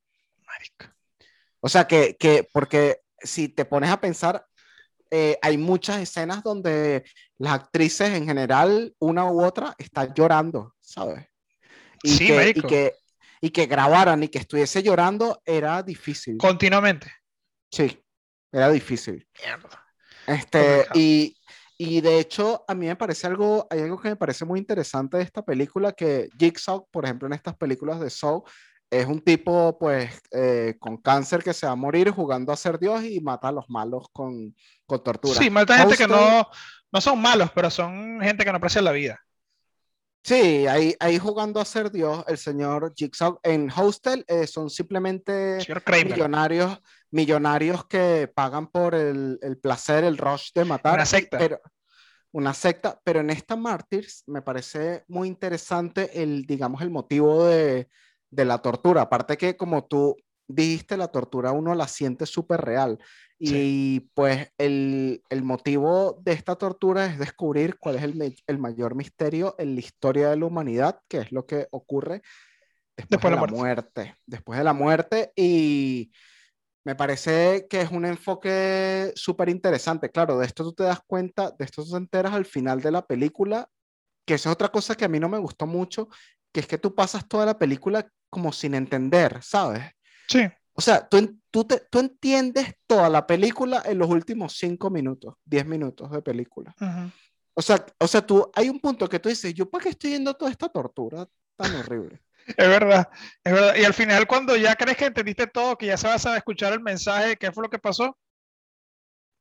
Marico. O sea, que, que, porque si te pones a pensar, eh, hay muchas escenas donde las actrices en general, una u otra, están llorando, ¿sabes? Y, sí, que, y, que, y que grabaran y que estuviese llorando era difícil. Continuamente. Sí, era difícil. Este, y, y de hecho, a mí me parece algo, hay algo que me parece muy interesante de esta película, que Jigsaw, por ejemplo, en estas películas de Saw, es un tipo pues eh, con cáncer que se va a morir jugando a ser Dios y mata a los malos con, con tortura. Sí, mata a gente que no, no son malos, pero son gente que no aprecia la vida. Sí, ahí, ahí jugando a ser Dios, el señor Jigsaw en Hostel eh, son simplemente millonarios, millonarios que pagan por el, el, placer, el rush de matar. Una secta. Pero, una secta, pero en esta Martyrs me parece muy interesante el, digamos, el motivo de, de la tortura. Aparte que como tú dijiste, la tortura uno la siente súper real. Y pues el, el, motivo de esta tortura es descubrir cuál es el, el, mayor misterio en la historia de la humanidad, que es lo que ocurre después, de la, muerte. Después de la muerte. Y me parece que es un enfoque súper interesante. Claro, de esto tú te das cuenta, de esto tú te enteras al final de la película, que esa es otra cosa que a mí no me gustó mucho, que es que tú pasas toda la película como sin entender, ¿sabes? Sí. O sea, tú, tú, te, tú entiendes toda la película en los últimos cinco minutos, diez minutos de película. O sea, o sea, tú, hay un punto que tú dices, ¿yo para qué estoy viendo toda esta tortura tan horrible? es verdad, es verdad. Y al final, cuando ya crees que entendiste todo, que ya sabes a escuchar el mensaje, ¿qué fue lo que pasó?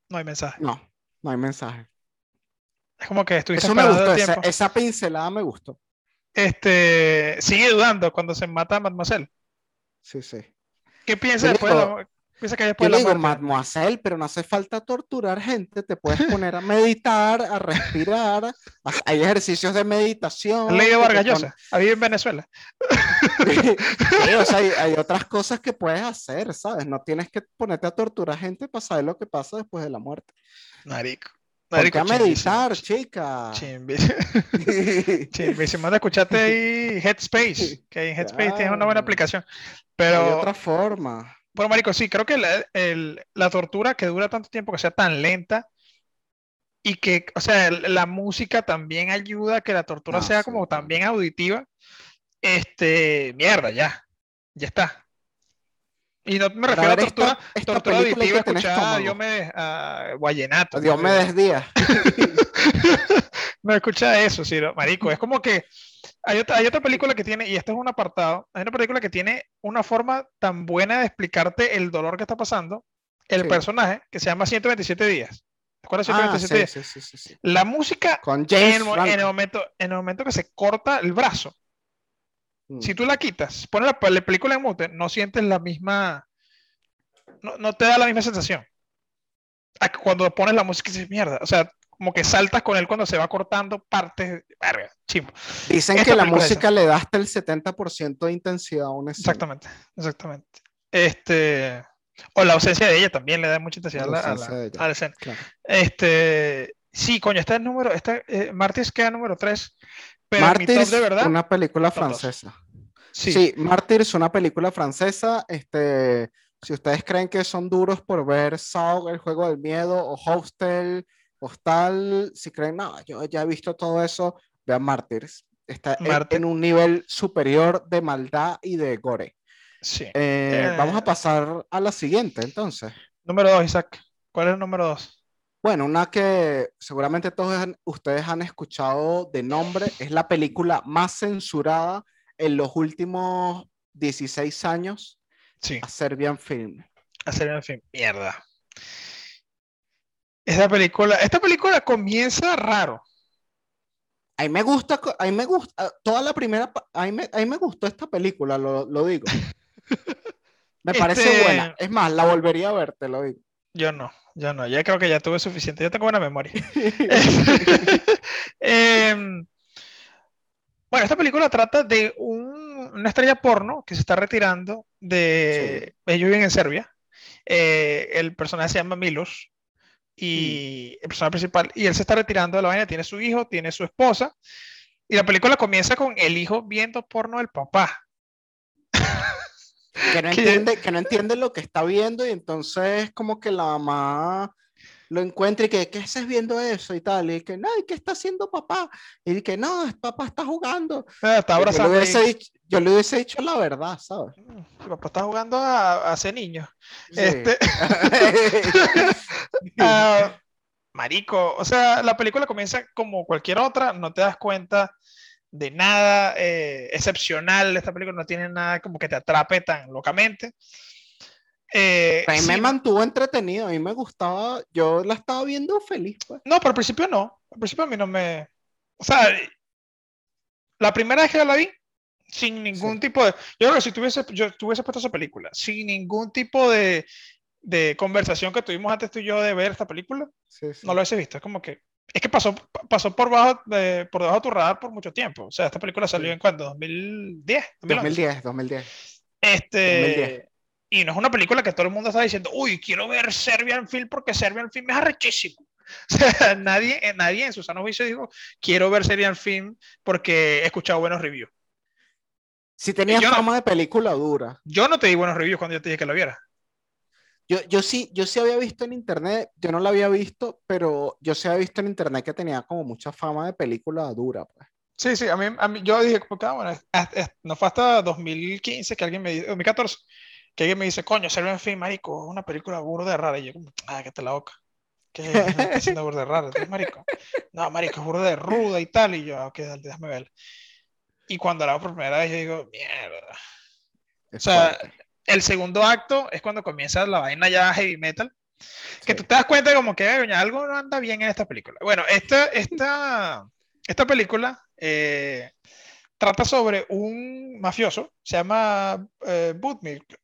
No hay mensaje. No, no hay mensaje. Es como que estuviste Eso me gustó, esa, esa, pincelada me gustó. Este, sigue dudando cuando se mata a Mademoiselle. Sí, sí. ¿Qué piensa después de la, piensa que después yo digo, Mademoiselle, pero no hace falta torturar gente, te puedes poner a meditar, a respirar, hay ejercicios de meditación. Ley de Vargas ahí en Venezuela. sí, o sea, hay, hay, otras cosas que puedes hacer, ¿sabes? No tienes que ponerte a torturar gente para saber lo que pasa después de la muerte. Marico. Marico, meditar, chica. Chimbísimo. de escucharte ahí Headspace, que en Headspace tiene una buena aplicación. Pero. De otra forma. Bueno, Marico, sí, creo que la, tortura que dura tanto tiempo, que sea tan lenta y que, o sea, la música también ayuda a que la tortura ah, sea como también auditiva. Este, mierda, ya, ya está. Y no me refiero a tortura, esta, tortura auditiva escuchada Dios me a Guayenato. Dios me desdía. no escucha eso, sí, marico. Es como que hay otra, hay otra película que tiene, y esto es un apartado, hay una película que tiene una forma tan buena de explicarte el dolor que está pasando el personaje, que se llama 127 días. ¿Te acuerdas de 127 ah, sí, sí, sí, La música, Con en, el momento, en el momento que se corta el brazo, mm. si tú la quitas, pones la, película en mute, no sientes la misma, no, no te da la misma sensación. Cuando pones la música, dices mierda. O sea, como que saltas con él cuando se va cortando partes. Verga, Dicen que la música le da hasta el 70% de intensidad a una escena. Exactamente, exactamente. Este, o la ausencia de ella también le da mucha intensidad a la, escena. Este, sí, coño, este es el número, este, eh, Martyrs queda número 3. Pero Martyrs, de verdad, una película francesa. Sí. sí, Martyrs, una película francesa. Este, si ustedes creen que son duros por ver Saw, el juego del miedo, o Hostel, Postal, si creen, no, yo ya he visto todo eso, vean Martyrs. Está en un nivel superior de maldad y de gore. Sí. Eh, eh, vamos a pasar a la siguiente, entonces. Número dos, Isaac. ¿Cuál es el número dos? Bueno, una que seguramente todos ustedes han escuchado de nombre, es la película más censurada en los últimos 16 años. Sí. A Serbian Film. A Serbian Film. Mierda. Esta película, esta película comienza raro. A mí me gusta, a mí me gusta, toda la primera, a mí me, me gustó esta película, lo, lo digo. Me parece este buena. Es más, la volvería a ver, te lo digo. Yo no, yo no, ya creo que ya tuve suficiente, yo tengo buena memoria. Em, bueno, esta película trata de una estrella porno que se está retirando de... Ellos viven en Serbia. Eh, el personaje se llama Milos y el personaje principal, y él se está retirando de la vaina, tiene su hijo, tiene su esposa, y la película comienza con el hijo viendo porno del papá. Que no, entiende, que no entiende lo que está viendo y entonces como que la mamá lo encuentra y que, ¿qué haces viendo eso? Y tal, y que, no, ¿y qué está haciendo papá? Y que, no, papá está jugando. Ah, está abrazando. Yo le, hubiese dicho, yo le hubiese dicho la verdad, ¿sabes? Mm, papá está jugando a, a ser niño. Este... Ah, marico, o sea, la película comienza como cualquier otra, no te das cuenta de nada eh, excepcional. Esta película no tiene nada como que te atrape tan locamente. Eh, a mí me mantuvo entretenido, a mí me gustaba, yo la estaba viendo feliz. Pues. No, pero al principio no, al principio a mí no me... O sea, la primera vez que la vi, sin ningún tipo de... Yo creo que si tuviese, yo tuviese puesto esa película, sin ningún tipo de, de conversación que tuvimos antes tú y yo de ver esta película, no lo hubiese visto. Es como que es que pasó, pasó por, bajo, por debajo de tu radar por mucho tiempo. O sea, esta película salió en cuándo? ¿2010? 2010, 2010. Este, Y no es una película que todo el mundo está diciendo, uy, quiero ver Serbian Film porque Serbian Film es arrechísimo. O sea, nadie, nadie en su sano juicio dijo, quiero ver Serbian Film porque he escuchado buenos reviews. Si tenía fama de película dura. Yo no te di buenos reviews cuando yo te dije que lo viera. Yo, sí, yo sí había visto en internet, yo no la había visto, pero yo sí había visto en internet que tenía como mucha fama de película dura, pues. Sí, sí, a mí, a mí yo dije, porque, ah, bueno, no fue hasta 2015 que alguien me dijo, 2014, que alguien me dice, coño, Serbian Film, marico, una película burda rara, y yo, ah, que te la boca. ¿Qué haciendo burda rara? marico? No, marico, es burda de ruda y tal, y yo, ok, dale, déjame ver. Y cuando la veo por primera vez, yo digo, mierda. o sea, el segundo acto es cuando comienza la vaina ya heavy metal. Que tú te das cuenta como que algo no anda bien en esta película. Bueno, esta, esta, esta película eh, trata sobre un mafioso, se llama eh, Budmirk.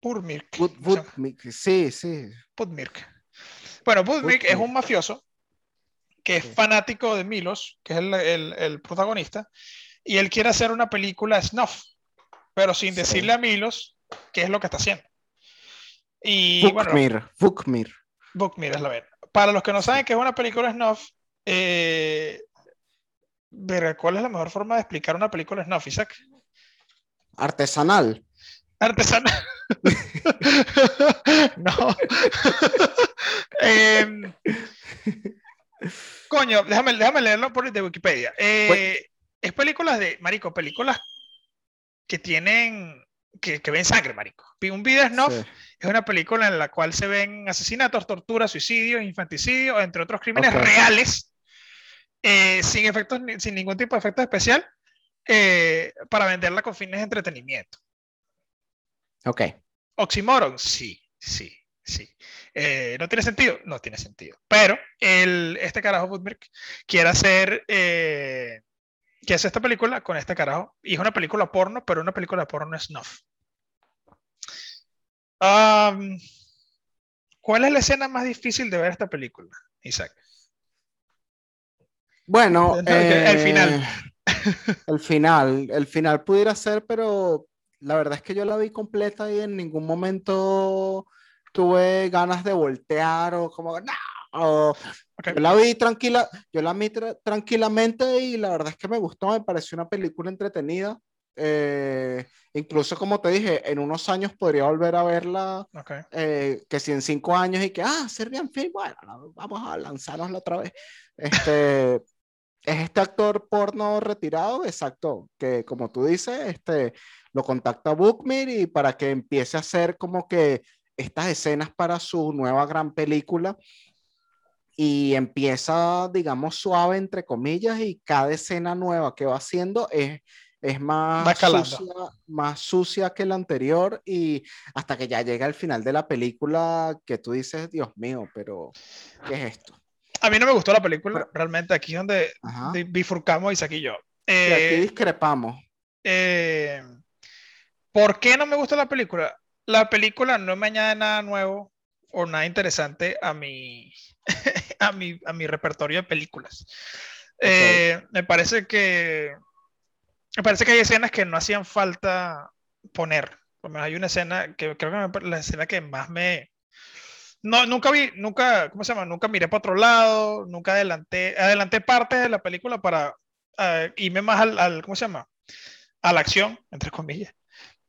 Budmirk. sí, sí. Budmirk. Bueno, Budmirk es un mafioso que es fanático de Milos, que es el, el, el, protagonista, y él quiere hacer una película snuff, pero sin decirle a Milos qué es lo que está haciendo. Y bueno, Bookmir. Bookmir es la verdad. Para los que no saben qué es una película snuff, eh, ¿cuál es la mejor forma de explicar una película snuff, Isaac? Artesanal. Artesana. no. Em, coño, déjame, déjame leerlo por de Wikipedia. Eh, pues- es películas de, marico, películas que tienen, que, ven sangre, marico. Un video Snuff es una película en la cual se ven asesinatos, torturas, suicidios, infanticidios, entre otros crímenes reales, eh, sin efectos, sin ningún tipo de efecto especial, eh, para venderla con fines de entretenimiento. Ok. Oxymoron, sí, sí, sí. Eh, ¿No tiene sentido? No tiene sentido. Pero el, este carajo Woodberg quiere hacer, que hace esta película con este carajo. Y es una película porno, pero una película porno snuff. Um, ¿Cuál es la escena más difícil de ver esta película, Isaac? Bueno, el final. Eh, el final, el final pudiera ser, pero la verdad es que yo la vi completa y en ningún momento tuve ganas de voltear o como, no, yo la vi tranquila, yo la vi tranquilamente y la verdad es que me gustó, me pareció una película entretenida. Eh, incluso como te dije, en unos años podría volver a verla, eh, que si en cinco años y que, ah, Serbian Film, bueno, vamos a lanzarnos la otra vez. Este, es este actor porno retirado, exacto, que como tú dices, este, lo contacta Bookmir y para que empiece a hacer como que estas escenas para su nueva gran película y empieza, digamos, suave, entre comillas, y cada escena nueva que va haciendo es, es más, sucia, más sucia que la anterior y hasta que ya llega el final de la película que tú dices, Dios mío, pero ¿qué es esto? A mí no me gustó la película, realmente aquí es donde bifurcamos Isaac y yo. Eh, aquí discrepamos. Eh, ¿Por qué no me gusta la película? La película no me añade nada nuevo o nada interesante a mi, a mi, a mi repertorio de películas. Eh, me parece que me parece que hay escenas que no hacían falta poner. Hay una escena que creo que la escena que más me, no, nunca vi, nunca, ¿cómo se llama? Nunca miré para otro lado, nunca adelanté, adelanté partes de la película para uh, irme más al, al, ¿cómo se llama? A la acción, entre comillas.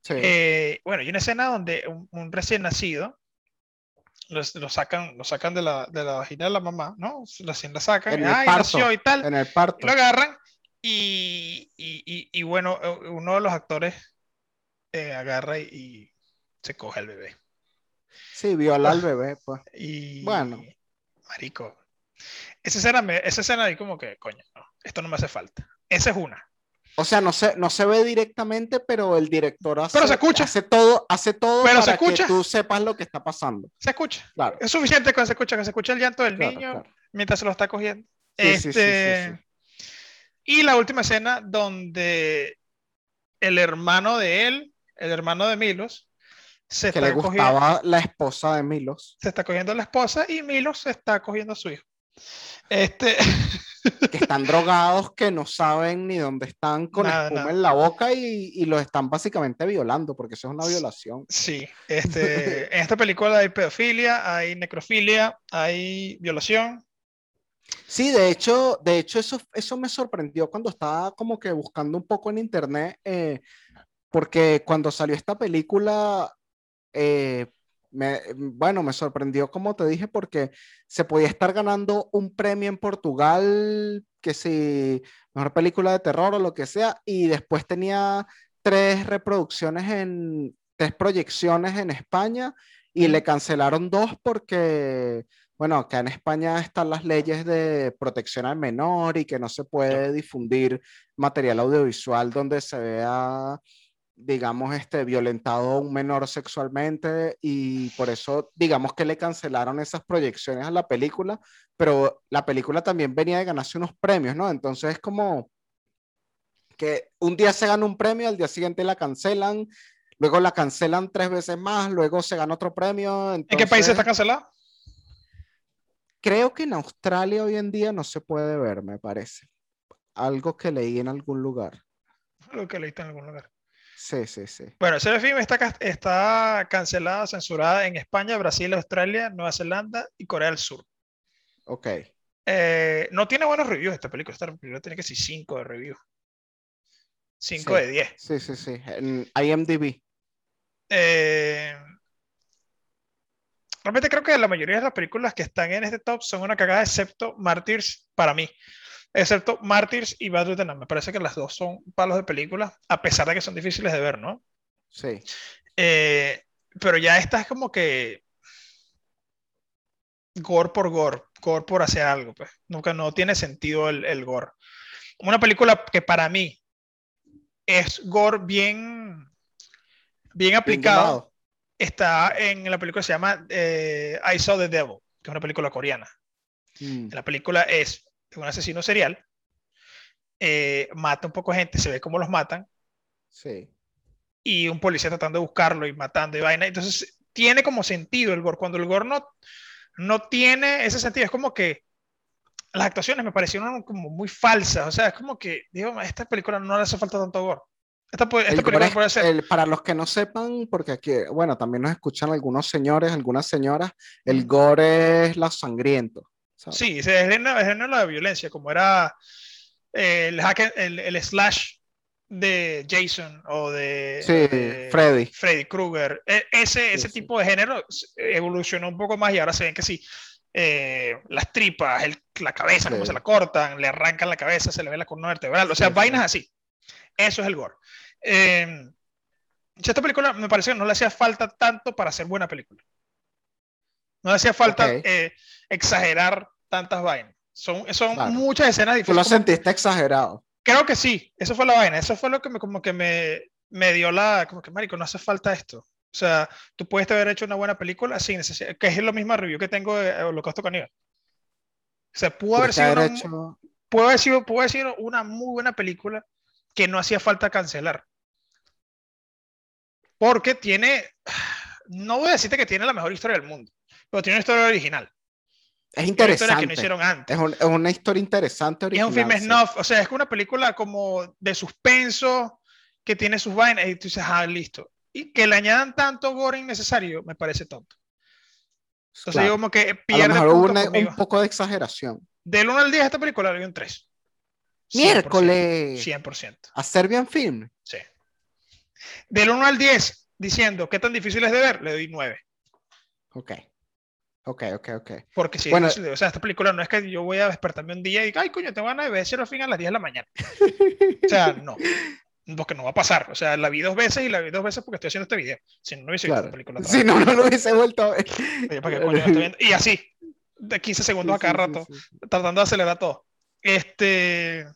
Eh, bueno, hay una escena donde un, recién nacido lo, sacan, lo sacan de la, de la vagina de la mamá, ¿no? Recién la sacan, en el parto, y tal, en el parto. lo agarran y, y, y, bueno, uno de los actores eh, agarra y, se coge al bebé. Sí, viola al bebé, pues. Y bueno. Marico. Esa escena, me, esa escena ahí como que, coño, no, esto no me hace falta. Esa es una. O sea, no se, no se ve directamente, pero el director hace, pero se escucha. hace todo, hace todo pero para que tú sepas lo que está pasando. Se escucha. Claro. Es suficiente cuando se escucha, que se escucha el llanto del niño mientras se lo está cogiendo. este... y la última escena donde el hermano de él, el hermano de Milos, se que le gustaba la esposa de Milos. Se está cogiendo la esposa y Milos se está cogiendo a su hijo. Este. que están drogados, que no saben ni dónde están con espuma en la boca y, y, los están básicamente violando, porque eso es una violación. Sí, este, en esta película hay pedofilia, hay necrofilia, hay violación. Sí, de hecho, de hecho eso, eso me sorprendió cuando estaba como que buscando un poco en internet, eh, porque cuando salió esta película, eh, me, bueno, me sorprendió, como te dije, porque se podía estar ganando un premio en Portugal, que si mejor película de terror o lo que sea, y después tenía tres reproducciones en, tres proyecciones en España y le cancelaron dos porque, bueno, acá en España están las leyes de protección al menor y que no se puede difundir material audiovisual donde se vea digamos, este, violentado a un menor sexualmente y por eso, digamos que le cancelaron esas proyecciones a la película, pero la película también venía de ganarse unos premios, ¿no? Entonces es como que un día se gana un premio, al día siguiente la cancelan, luego la cancelan tres veces más, luego se gana otro premio. ¿En qué país está cancelada? Creo que en Australia hoy en día no se puede ver, me parece. Algo que leí en algún lugar. Algo que leíste en algún lugar. Sí, sí, sí. Bueno, ese film está, está cancelada, censurada en España, Brasil, Australia, Nueva Zelanda y Corea del Sur. Ok. Eh, no tiene buenos reviews esta película. Esta película tiene que ser 5 de reviews. 5 de 10. Sí, sí, sí. En IMDb. Eh, realmente creo que la mayoría de las películas que están en este top son una cagada, excepto Martyrs para mí. Excepto Martyrs y Bad Lieutenant. Me parece que las dos son palos de película, a pesar de que son difíciles de ver, ¿no? Sí. Eh, pero ya esta es como que gore por gore, gore por hacer algo, pues. Nunca no tiene sentido el, el gore. Una película que para mí es gore bien, bien aplicado. está en la película que se llama eh, I Saw the Devil, que es una película coreana. Mm. La película es un asesino serial, eh, mata un poco de gente, se ve cómo los matan. Sí. Y un policía tratando de buscarlo y matando y vaina. Entonces, tiene como sentido el gore. Cuando el gore no, no tiene ese sentido, es como que las actuaciones me parecieron como muy falsas. O sea, es como que, digo, esta película no le hace falta tanto gore. Esta, película puede ser. para los que no sepan, porque aquí, bueno, también nos escuchan algunos señores, algunas señoras, el gore es la sangriento. Sí, es el género de la violencia, como era eh, el, el, slash de Jason o de, Freddy. Freddy Krueger. E, ese, ese tipo de género evolucionó un poco más y ahora se ven que sí. Eh, las tripas, la cabeza, como se la cortan, le arrancan la cabeza, se le ve la columna vertebral, o sea, vainas así. Eso es el gore. Eh, esta película me parece que no le hacía falta tanto para hacer buena película. No le hacía falta eh, exagerar tantas vainas. Son, son muchas escenas difíciles. ¿Tú lo sentiste exagerado? Creo que sí, eso fue la vaina, eso fue lo que me, como que me, me dio la, como que, marico, no hace falta esto. O sea, tú puedes haber hecho una buena película sin necesidad, que es lo mismo review que tengo de Holocausto Caníbal. O sea, pudo haber, sido una, pudo haber sido, pudo haber sido una muy buena película que no hacía falta cancelar. Porque tiene, no voy a decirte que tiene la mejor historia del mundo, pero tiene una historia original. Es interesante. que no hicieron antes. Es, una historia interesante. Original, es un film snuff, o sea, es una película como de suspenso que tiene sus vainas y tú dices, ah, listo. Y que le añadan tanto gore innecesario, me parece tonto. Entonces, como que pierde un poco de exageración. Del 1 al 10 esta película le doy un 3. Miércoles. 100%. ¿A Serbian Film? Sí. Del 1 al 10, diciendo qué tan difícil es de ver, le doy 9. Ok. Ok, ok, ok. Porque si bueno, o sea, esta película no es que yo voy a despertarme un día y diga, ay, coño, tengo ganas de ver al fin a las 10 de la mañana. o sea, no. Porque no va a pasar. O sea, la vi dos veces y la vi dos veces porque estoy haciendo este video. Si no, no hubiese visto la película. Si no, no lo hubiese vuelto a ver. Y así, de 15 segundos a cada rato, tratando de acelerar todo. Este.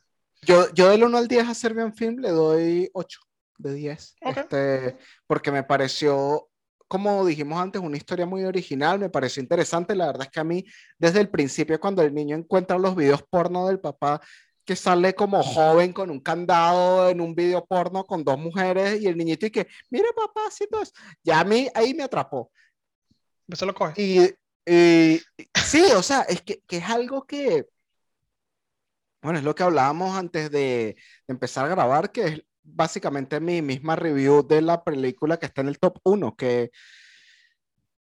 Yo, yo del 1 al 10 a Serbian Film le doy 8 de 10. Este, porque me pareció, como dijimos antes, una historia muy original, me pareció interesante. La verdad es que a mí, desde el principio, cuando el niño encuentra los videos porno del papá, que sale como joven con un candado en un video porno con dos mujeres y el niñito y que, mire papá, así todo Ya a mí ahí me atrapó. Lo coge. Y, sí, o sea, es que, que, es algo que, bueno, es lo que hablábamos antes de, empezar a grabar, que es básicamente mi misma review de la película que está en el top 1, que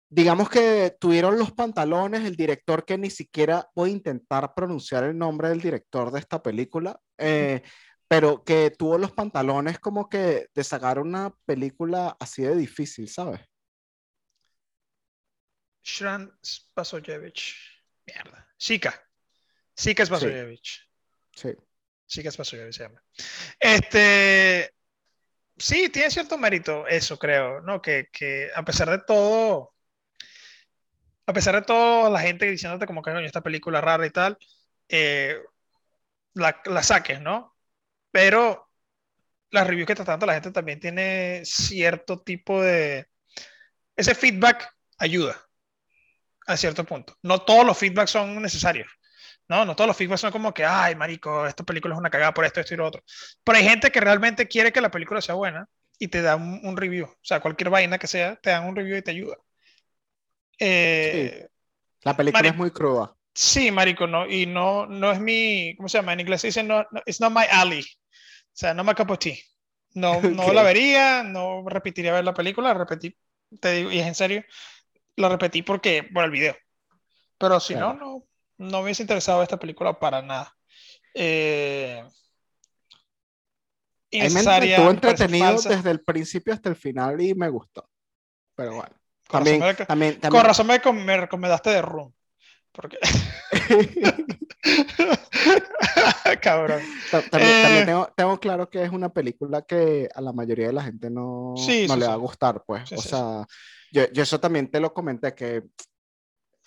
digamos que tuvieron los pantalones el director que ni siquiera voy a intentar pronunciar el nombre del director de esta película, eh, pero que tuvo los pantalones como que de sacar una película así de difícil, ¿sabes? Shran Spasojevich. Mierda. Chica. Chica Spasojevich. Sí. Chicas pasó se llama. Este, sí, tiene cierto mérito eso, creo, ¿no? Que, que, a pesar de todo, a pesar de todo, la gente diciéndote como que esta película rara y tal, eh, la, la, saques, ¿no? Pero las reviews que está dando la gente también tiene cierto tipo de... Ese feedback ayuda a cierto punto. No todos los feedbacks son necesarios. No, no todos los feedbacks son como que, ay, marico, esta película es una cagada por esto, esto y lo otro. Pero hay gente que realmente quiere que la película sea buena y te da un, review. O sea, cualquier vaina que sea, te dan un review y te ayuda. Eh, la película es muy cruda. Sí, marico, no, y no, no es mi, ¿cómo se llama? En inglés se dice, no, it's not my alley. O sea, no me cup of tea. No, no la vería, no repetiría ver la película, repetí, te digo, y es en serio, la repetí porque, por el video. Pero si no, no, no me hubiese interesado esta película para nada. Eh, estuvo entretenido desde el principio hasta el final y me gustó. Pero bueno. Con También, razón me- también, Con también- razón me, me recomendaste de Room. Porque... Cabrón. Ta- También, Eh. también tengo, tengo claro que es una película que a la mayoría de la gente no, Sí, no sí, le va a gustar, pues. Sí, o sea, Yo, yo eso también te lo comenté, que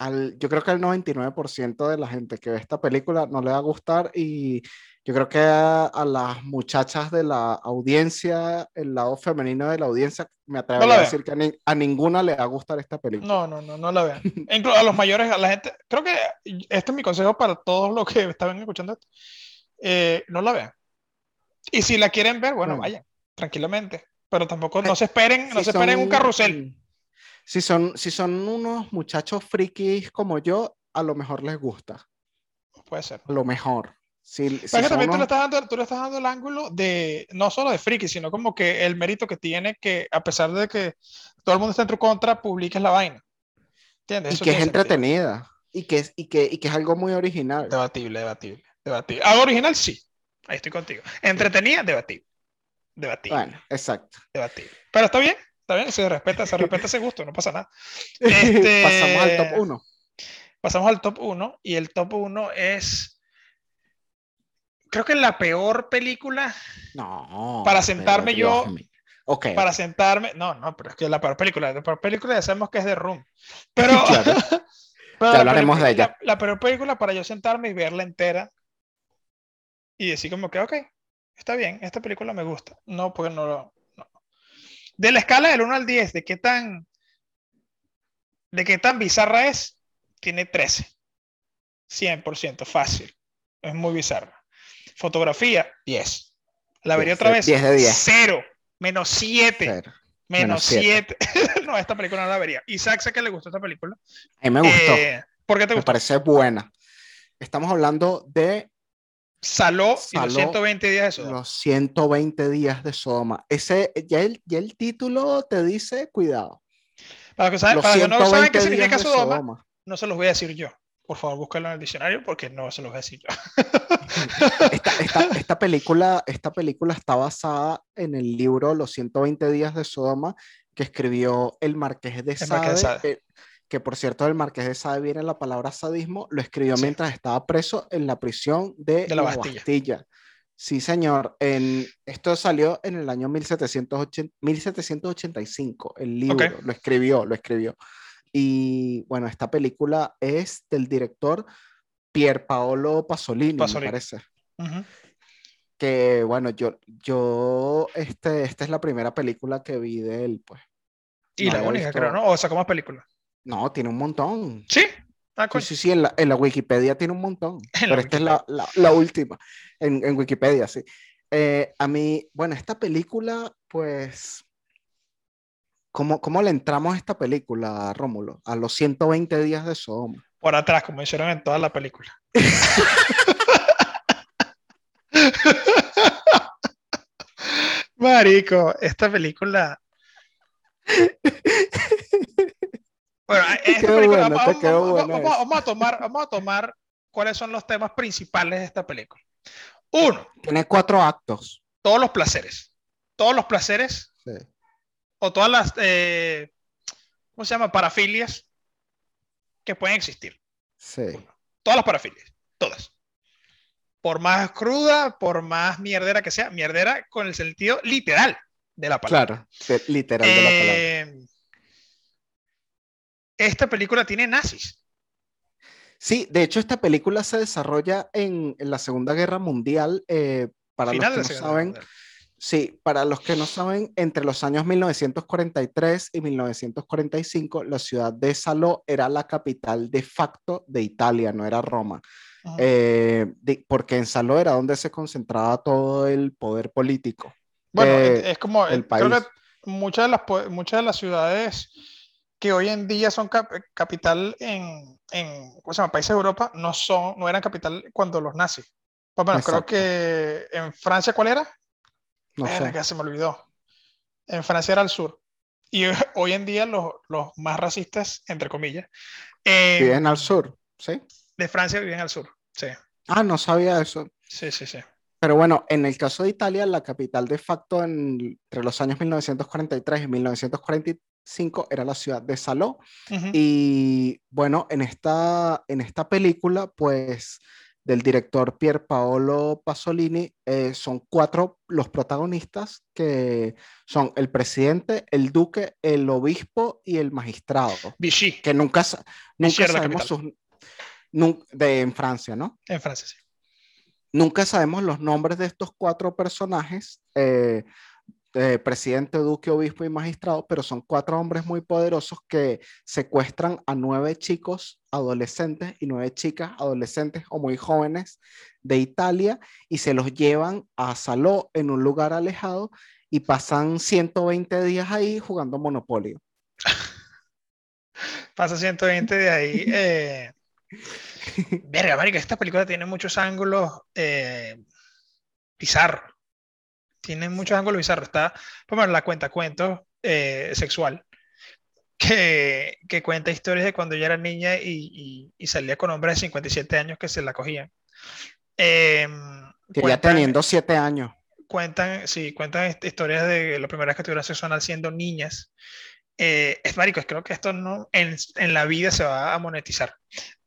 al, yo creo que al 99% de la gente que ve esta película no le va a gustar y yo creo que a, a las muchachas de la audiencia, el lado femenino de la audiencia, me atrevería la a decir que a, ni- a ninguna le va a gustar esta película. No, no, no, no la vean. E Incluso a los mayores, a la gente, creo que este es mi consejo para todos los que estaban escuchando esto. Eh, no la vean. Y si la quieren ver, bueno, Bueno. vayan, tranquilamente. Pero tampoco, no se esperen, no Si se esperen un son- carrusel. Si son, si son unos muchachos frikis como yo, a lo mejor les gusta. Puede ser. A lo mejor. Si, si Pero también tú le, unos- estás dando, tú le estás dando el ángulo de, no solo de friki, sino como que el mérito que tiene que, a pesar de que todo el mundo está en tu contra, publiques la vaina. ¿Entiendes? y Eso que es sentido. entretenida. Y que, es- y, que, y que es algo muy original. Debatible, debatible, debatible. Algo original, sí. Ahí estoy contigo. Entretenida, debatible. Debatible, Bueno, exacto. debatible. Pero está bien, está bien, se respeta, se respeta ese gusto, no pasa nada. Este- Pasamos al top 1. Pasamos al top 1 y el top 1 es, creo que la peor película No. Para sentarme yo- mío. Ok. para sentarme. No, no, pero es que la peor película, la peor película ya sabemos que es de Room. Pero, Claro. pero Ya la hablaremos peor- de ella. La, la peor película para yo sentarme y verla entera y decir como que, ok, está bien, esta película me gusta. No, porque no lo... De la escala del 1 al 10, de qué tan... De qué tan bizarra es, tiene 13. 100%, fácil. Es muy bizarra. Fotografía, 10. La vería 10 otra vez. 10 de 10. 0. Menos 7. Cero. Menos Menos siete. 7. no, esta película no la vería. Isaac sé que le gustó esta película. A mí me gustó. Eh, ¿Por qué te me gustó? parece buena. Estamos hablando de Saló, y Saló los 120 días de Sodoma. los 120 días de Sodoma. Ese, ya el, ya el título te dice, cuidado. Para que, saben, Los para que no saben qué 120 significa Sodoma, Sodoma. no se los voy a decir yo. Por favor, búsquenlo en el diccionario porque no se los voy a decir yo. Esta, esta- esta película, esta película está basada en el libro Los 120 días de Sodoma que escribió el Marqués de El Marqués de Sade, Sade. eh, que por cierto del Marqués de Sade viene la palabra sadismo, lo escribió Sí. mientras estaba preso en la prisión de, De la la Bastilla. Bastilla. Sí, señor. En, esto salió en el año 1780 1785, el libro, lo escribió, lo escribió. Y bueno, esta película es del director Pier Paolo Pasolini, Pasolini. me parece que bueno, yo, yo, este, esta es la primera película que vi de él, pues. Y No la única, visto- creo, ¿no? O sacó más películas. No, tiene un montón. ¿Sí? Ah, Sí, sí, sí, en la, en la Wikipedia tiene un montón. Pero esta es la, la- la última, en, en Wikipedia, sí. Eh, a mí, bueno, esta película, pues, ¿cómo, ¿cómo le entramos a esta película, Rómulo? A los 120 días de Sodoma. Por atrás, como hicieron en toda la película. Marico, esta película. Bueno, esta película, vamos, vamos- vamos- vamos a tomar, vamos a tomar cuáles son los temas principales de esta película. Uno, Tiene cuatro actos. todos los placeres. Todos los placeres Sí. o todas las, eh, ¿cómo se llama? Parafilias que pueden existir. sí. Todas las parafilias, todas. Por más cruda, por más mierdera que sea, mierdera con el sentido literal de la palabra. Claro, literal de la palabra. Esta película tiene nazis. Sí, de hecho esta película se desarrolla en, en la Segunda Guerra Mundial. eh, para Final los que no saben, sí, para los que no saben, entre los años 1943 y 1945, la ciudad de Saló era la capital de facto de Italia, no era Roma. Ajá. Eh, de- porque en Saló era donde se concentraba todo el poder político. Bueno, eh, es- como, el creo país. que muchas de las, muchas de las ciudades que hoy en día son cap- capital en, en ¿cómo se llama? países de Europa no son, no eran capital cuando los nazis. Pues bueno, creo Exacto. que en Francia, ¿cuál era? No sé. Verga, se me olvidó. En Francia era el sur. Y hoy en día los, los más racistas, entre comillas, eh, Viven al sur, ¿sí? de Francia viven al sur. Sí, Ah, no sabía eso. sí, sí, sí. Pero bueno, en el caso de Italia, la capital de facto en- entre los años 1943 y 2005 era la ciudad de Saló. Y bueno, en esta, en esta película, pues del director Pier Paolo Pasolini, eh, son cuatro los protagonistas que son el presidente, el duque, el obispo y el magistrado. Vichy. Que nunca, nunca sabemos sus... De, en Francia, ¿no? En Francia, sí. Nunca sabemos los nombres de estos cuatro personajes. Eh, presidente, duque, obispo y magistrado, pero son cuatro hombres muy poderosos que secuestran a nueve chicos adolescentes y nueve chicas adolescentes o muy jóvenes de Italia y se los llevan a Saló en un lugar alejado y pasan 120 días ahí jugando Monopolio. Pasa 120 de ahí. Eh... Verga, marica, esta película tiene muchos ángulos eh, bizarros tiene muchos ángulos bizarros. Está, por la cuenta cuentos eh, sexual, que, que, cuenta historias de cuando ella era niña y, y, salía con hombres de 57 años que se la cogían. Eh, ya teniendo 7 años. Cuentan, sí, cuentan historias de las primeras que tuvieron sexo anal siendo niñas. Eh, es marico, creo que esto no en, en, la vida se va a monetizar.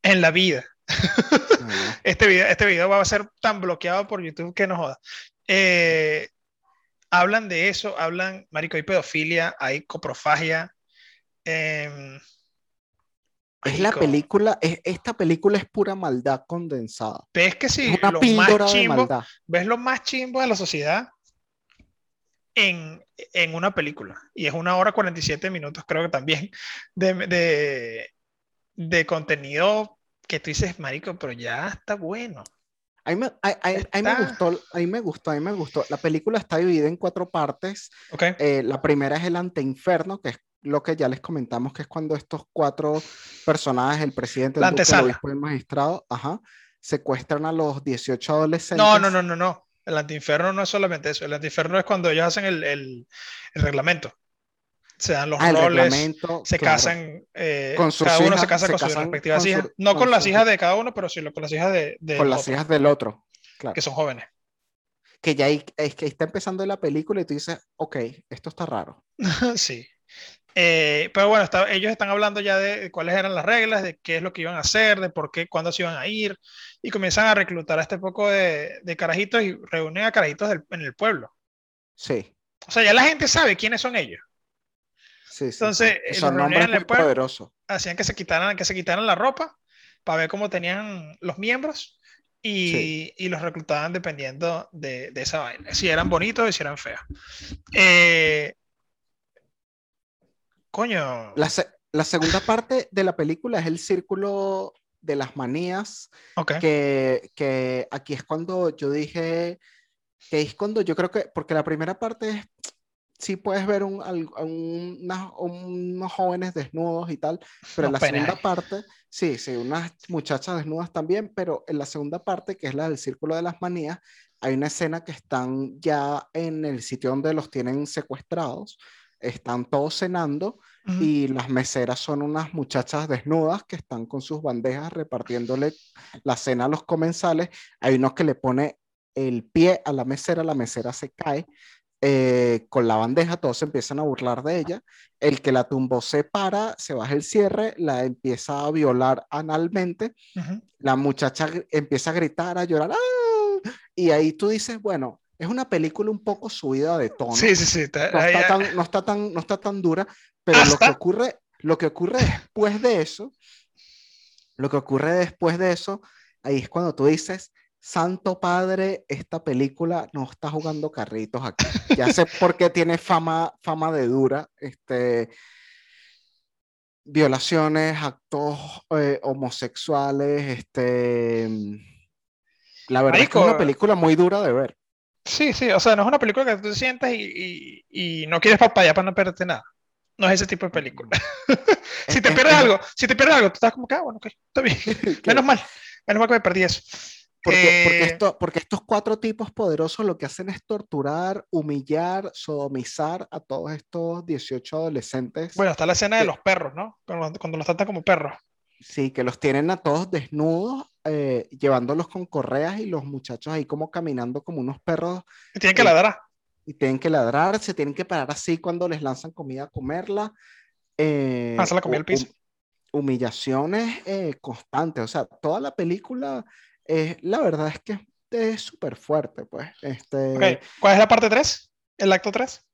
En la vida. este, video, este video va a ser tan bloqueado por YouTube que no joda. Eh, hablan de eso, hablan, marico, hay pedofilia, hay coprofagia. Em, es la película, es, esta película es pura maldad condensada. ¿Ves que sí? lo más chimbo, ¿Ves lo más chimbo de la sociedad? En, en, una película. Y es una hora 47 minutos, creo que también, de, de, de contenido que tú dices, marico, pero ya está bueno. A mí, me, gustó, a mí me gustó, a mí me gustó. La película está dividida en cuatro partes. Eh, la primera es el anteinferno, que es lo que ya les comentamos, que es cuando estos cuatro personajes, el presidente, el, duque, el obispo y el magistrado, ajá, secuestran a los 18 adolescentes. No, no, no, no, no. El antiinferno no es solamente eso. El antiinferno es cuando ellos hacen el, el, el reglamento se dan los ah, roles, se casan, eh, con sus cada uno se casa con sus respectivas hijas, no con, las hijas de cada uno, pero sí con las hijas de, con las hijas del otro, que son jóvenes. Que ya es que está empezando la película y tú dices, ok, esto está raro. sí. Eh, pero bueno, ellos están hablando ya de cuáles eran las reglas, de qué es lo que iban a hacer, de por qué, cuándo se iban a ir, y comienzan a reclutar a este poco de, de carajitos y reúnen a carajitos en el pueblo. Sí. O sea, ya la gente sabe quiénes son ellos. Entonces, son nombres muy poderosos. Hacían que se quitaran, que se quitaran la ropa para ver cómo tenían los miembros y, y los reclutaban dependiendo de, de, esa vaina. Si eran bonitos y si eran feos. Eh, coño. La, la, segunda parte de la película es el círculo de las manías. Que, que aquí es cuando yo dije que es cuando yo creo que, porque la primera parte es sí puedes ver un, unos jóvenes desnudos y tal, pero en la segunda parte, sí, sí, unas muchachas desnudas también, pero en la segunda parte, que es la del Círculo de las Manías, hay una escena que están ya en el sitio donde los tienen secuestrados, están todos cenando y las meseras son unas muchachas desnudas que están con sus bandejas repartiéndole la cena a los comensales. Hay uno que le pone el pie a la mesera, la mesera se cae, eh, con la bandeja, todos se empiezan a burlar de ella. El que la tumbó se para, se baja el cierre, la empieza a violar analmente. La muchacha empieza a gritar, a llorar. ¡ah! Y ahí tú dices, bueno, es una película un poco subida de tono. Sí, sí, sí. Está, no, está tan, no, está tan, no está tan dura, pero lo que, ocurre, lo que ocurre después de eso, lo que ocurre después de eso, ahí es cuando tú dices, Santo Padre, esta película no está jugando carritos aquí. Ya sé por qué tiene fama, fama de dura. Este, violaciones, actos eh, homosexuales. Este, la verdad es que es una película muy dura de ver. Sí, sí, o sea, no es una película que tú te sientas y, y, no quieres papaya para no perderte nada. No es ese tipo de película. si te pierdes algo, si te pierdes algo, tú estás como que, ah, bueno, ok, está bien. Menos mal, menos mal que me perdí eso. Porque, eh, esto, porque estos cuatro tipos poderosos lo que hacen es torturar, humillar, sodomizar a todos estos 18 adolescentes. Bueno, está la escena de los perros, ¿no? Cuando, cuando, los tratan como perros. Sí, que los tienen a todos desnudos, eh, llevándolos con correas y los muchachos ahí como caminando como unos perros. Y tienen que ladrar. Y tienen que ladrar, se tienen que parar así cuando les lanzan comida a comerla. Eh, ah, se la comió el piso. humillaciones eh, constantes, o sea, toda la película, eh, la verdad es que es súper fuerte, pues. Este, ¿Cuál es la parte 3? ¿El acto 3?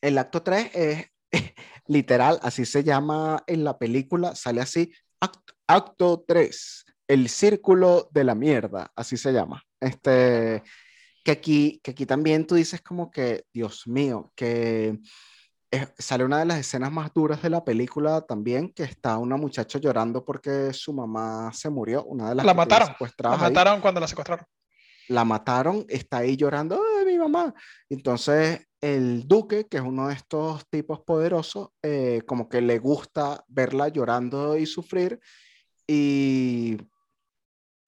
El acto 3 es literal, así se llama en la película, sale así, acto, 3, el círculo de la mierda, así se llama. Este, que aquí, que aquí también tú dices como que, Dios mío, que sale una de las escenas más duras de la película también, que está una muchacha llorando porque su mamá se murió, una de las la mataron, la mataron cuando la secuestraron. La mataron, está ahí llorando, ¡ay, mi mamá! Entonces, el duque, que es uno de estos tipos poderosos, eh, como que le gusta verla llorando y sufrir, y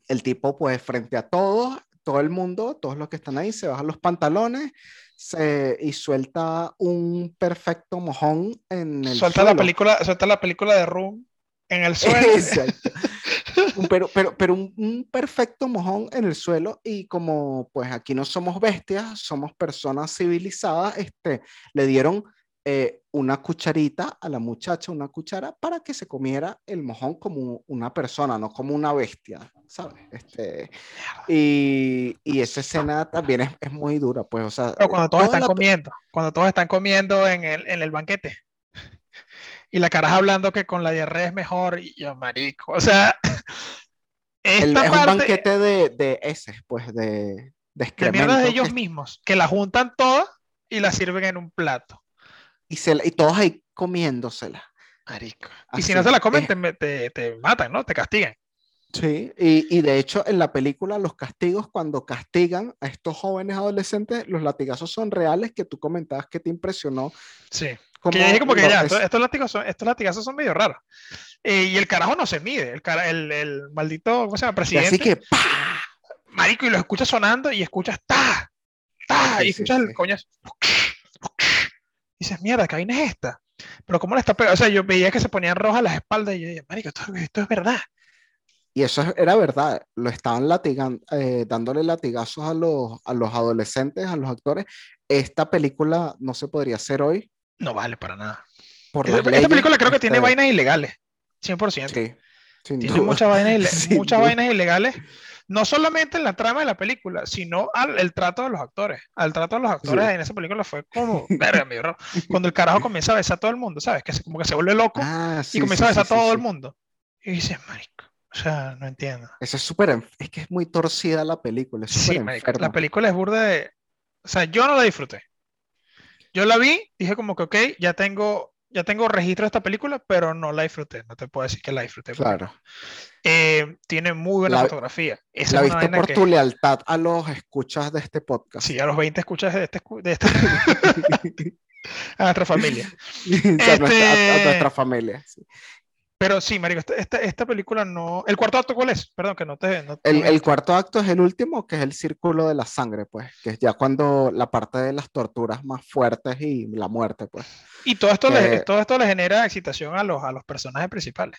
el tipo, pues, frente a todos, todo el mundo, todos los que están ahí, se bajan los pantalones se, y suelta un perfecto mojón en el suelta suelo. La película, suelta la película de Room en el suelo. pero pero, pero un, un, perfecto mojón en el suelo y como pues aquí no somos bestias, somos personas civilizadas, este, le dieron eh, una cucharita a la muchacha, una cuchara, para que se comiera el mojón como una persona, no como una bestia, ¿sabes? Este, y, y esa escena también es, es, muy dura, pues, o sea... Pero cuando todos están comiendo, cuando todos están comiendo en el, en el banquete, y la cara hablando que con la diarrea es mejor, y yo, marico, o sea... el, es un banquete de, de ese, pues, de... De, de mierda de ellos mismos, que la juntan todas y la sirven en un plato y, se, y todos ahí comiéndosela. Marico. y si no se la comen, te, te, matan, ¿no? Te castigan. Sí, y, y, de hecho en la película los castigos, cuando castigan a estos jóvenes adolescentes, los latigazos son reales que tú comentabas que te impresionó. Sí. Como, que dije como que ya, estos, latigazos son, estos latigazos son medio raros. Eh, y el carajo no se mide, el, cara, el, el maldito, ¿cómo se llama? Presidente. así que, ¡pah! Marico, y lo escuchas sonando y escuchas, ¡ta! ¡ta! y escuchas el coño dices, mierda, ¿qué vaina es esta? Pero ¿cómo le está pegando? O sea, yo veía que se ponían rojas las espaldas y yo dije, marico, esto, es verdad. Y eso era verdad, lo estaban latigando, eh, dándole latigazos a los, a los adolescentes, a los actores. Esta película no se podría hacer hoy. No vale para nada. Por esta, película creo que tiene vainas ilegales, 100%. Sí, tiene muchas vainas, muchas vainas ilegales no solamente en la trama de la película, sino al el trato de los actores. Al trato de los actores en esa película fue como, verga, mi bro. Cuando el carajo comienza a besar a todo el mundo, ¿sabes? Que como que se vuelve loco ah, y comienza a besar a todo el mundo. Y dices, marico, o sea, no entiendo. Eso es súper, es que es muy torcida la película. Es sí, marico, la película es burda de, o sea, yo no la disfruté. Yo la vi, dije como que, ok, ya tengo ya tengo registro de esta película, pero no la disfruté. No te puedo decir que la disfruté. Claro. Eh, tiene muy buena fotografía. la viste por tu lealtad a los escuchas de este podcast. Sí, a los 20 escuchas de este. De este a nuestra familia. a, nuestra, este, familia. Pero sí, Marico, esta, esta, película no. ¿El cuarto acto cuál es? Perdón, que no te. el, el, cuarto acto es el último, que es el círculo de la sangre, pues. Que es ya cuando la parte de las torturas más fuertes y la muerte, pues. Y todo esto, le, todo esto le genera excitación a los, a los personajes principales.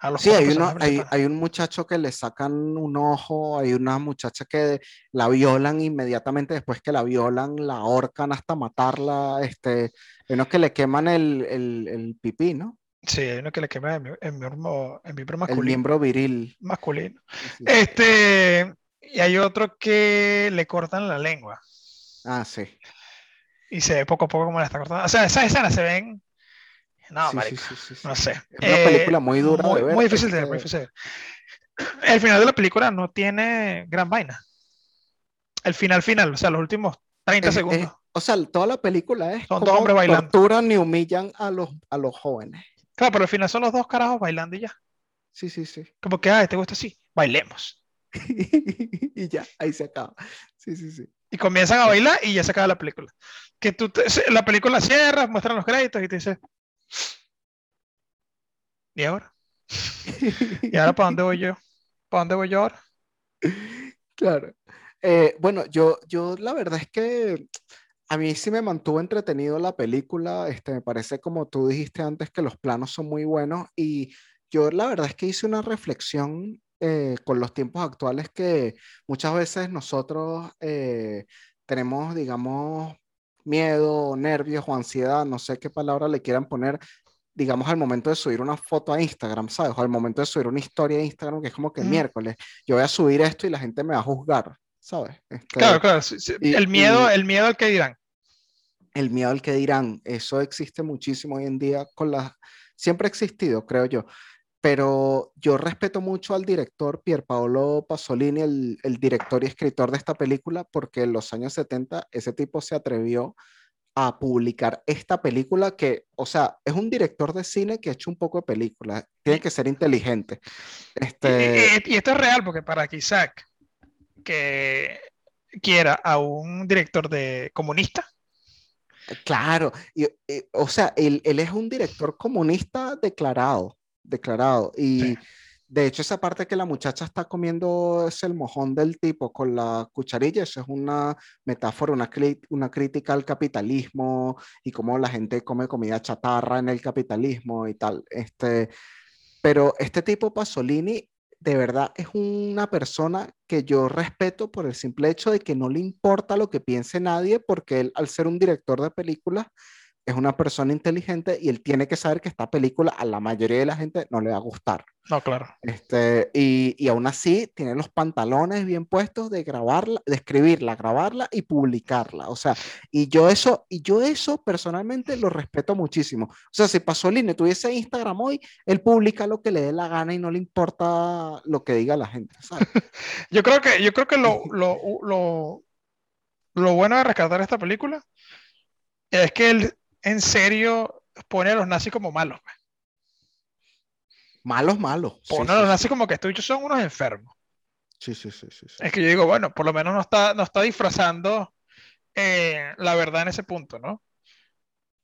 A los sí, hay, uno, hay, hay, un muchacho que le sacan un ojo, hay una muchacha que la violan inmediatamente después que la violan, la ahorcan hasta matarla, este, unos que le queman el, el, el pipí, ¿no? Sí, hay uno que le quema en mi, en miembro, masculino. El miembro viril. Masculino. Este, y hay otro que le cortan la lengua. Ah, sí. Y se ve poco a poco como la está cortando. O sea, esas escenas se ven. No, sí, no sé. Es una película muy dura. Muy, de ver, muy difícil de ver, muy difícil. El final de la película no tiene gran vaina. El final, final, o sea, los últimos 30 segundos. o sea, toda la película es. Son dos hombres bailando. torturan ni humillan a los, a los jóvenes. Claro, pero al final son los dos carajos bailando y ya. Sí, sí, sí. Como que, ah, ¿te gusta así? Bailemos. y ya, ahí se acaba. Sí, sí, sí. Y comienzan a bailar y ya se acaba la película. Que tú, la película cierra, muestran los créditos y te dices, ¿y ahora? ¿Y ahora para dónde voy yo? ¿Para dónde voy yo ahora? Claro. Eh, bueno, yo, yo la verdad es que a mí sí me mantuvo entretenido la película, este, me parece como tú dijiste antes que los planos son muy buenos y yo la verdad es que hice una reflexión eh, con los tiempos actuales que muchas veces nosotros eh, tenemos, digamos, miedo, nervios o ansiedad, no sé qué palabra le quieran poner, digamos, al momento de subir una foto a Instagram, ¿sabes? O al momento de subir una historia a Instagram, que es como que miércoles, yo voy a subir esto y la gente me va a juzgar, ¿sabes? Este, claro, claro. el, miedo, el miedo al que dirán. El miedo al que dirán, eso existe muchísimo hoy en día con las... Siempre ha existido, creo yo. Pero yo respeto mucho al director Pierpaolo Pasolini, el, el director y escritor de esta película, porque en los años 70 ese tipo se atrevió a publicar esta película que, o sea, es un director de cine que ha hecho un poco de película, tiene que ser inteligente. Este... Y, esto es real, porque para que Isaac, que quiera a un director de comunista. Claro, y, o sea, él, él, es un director comunista declarado, declarado, y... De hecho, esa parte que la muchacha está comiendo es el mojón del tipo con la cucharilla, eso es una metáfora, una, una crítica al capitalismo y cómo la gente come comida chatarra en el capitalismo y tal. Este, pero este tipo Pasolini de verdad es una persona que yo respeto por el simple hecho de que no le importa lo que piense nadie, porque él, al ser un director de películas, es una persona inteligente y él tiene que saber que esta película a la mayoría de la gente no le va a gustar. No, claro. Este, y, y aún así tiene los pantalones bien puestos de grabarla, de escribirla, grabarla y publicarla. O sea, y yo eso, y yo eso personalmente lo respeto muchísimo. O sea, si Pasolini tuviese Instagram hoy, él publica lo que le dé la gana y no le importa lo que diga la gente. yo creo que, yo creo que lo, lo, lo, lo bueno de rescatar esta película es que él en serio pone a los nazis como malos. Pues. Malos, malos. Pone a los nazis como que estos son unos enfermos. Sí, sí, sí, sí, Es que yo digo, bueno, por lo menos no está, no está disfrazando eh, la verdad en ese punto, ¿no?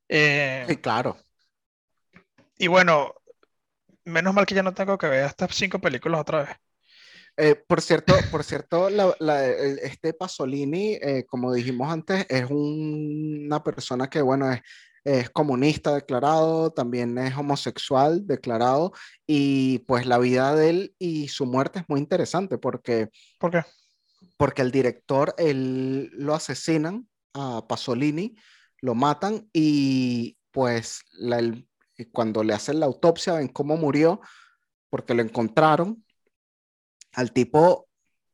Eh, sí, claro. Y bueno, menos mal que ya no tengo que ver estas cinco películas otra vez. Eh, por cierto, por cierto este Pasolini, como dijimos antes, es una persona que, bueno, es es comunista declarado, también es homosexual declarado y pues la vida de él y su muerte es muy interesante porque... ¿Por qué? Porque el director, él lo asesinan a Pasolini, lo matan y pues cuando le hacen la autopsia ven cómo murió porque lo encontraron. Al tipo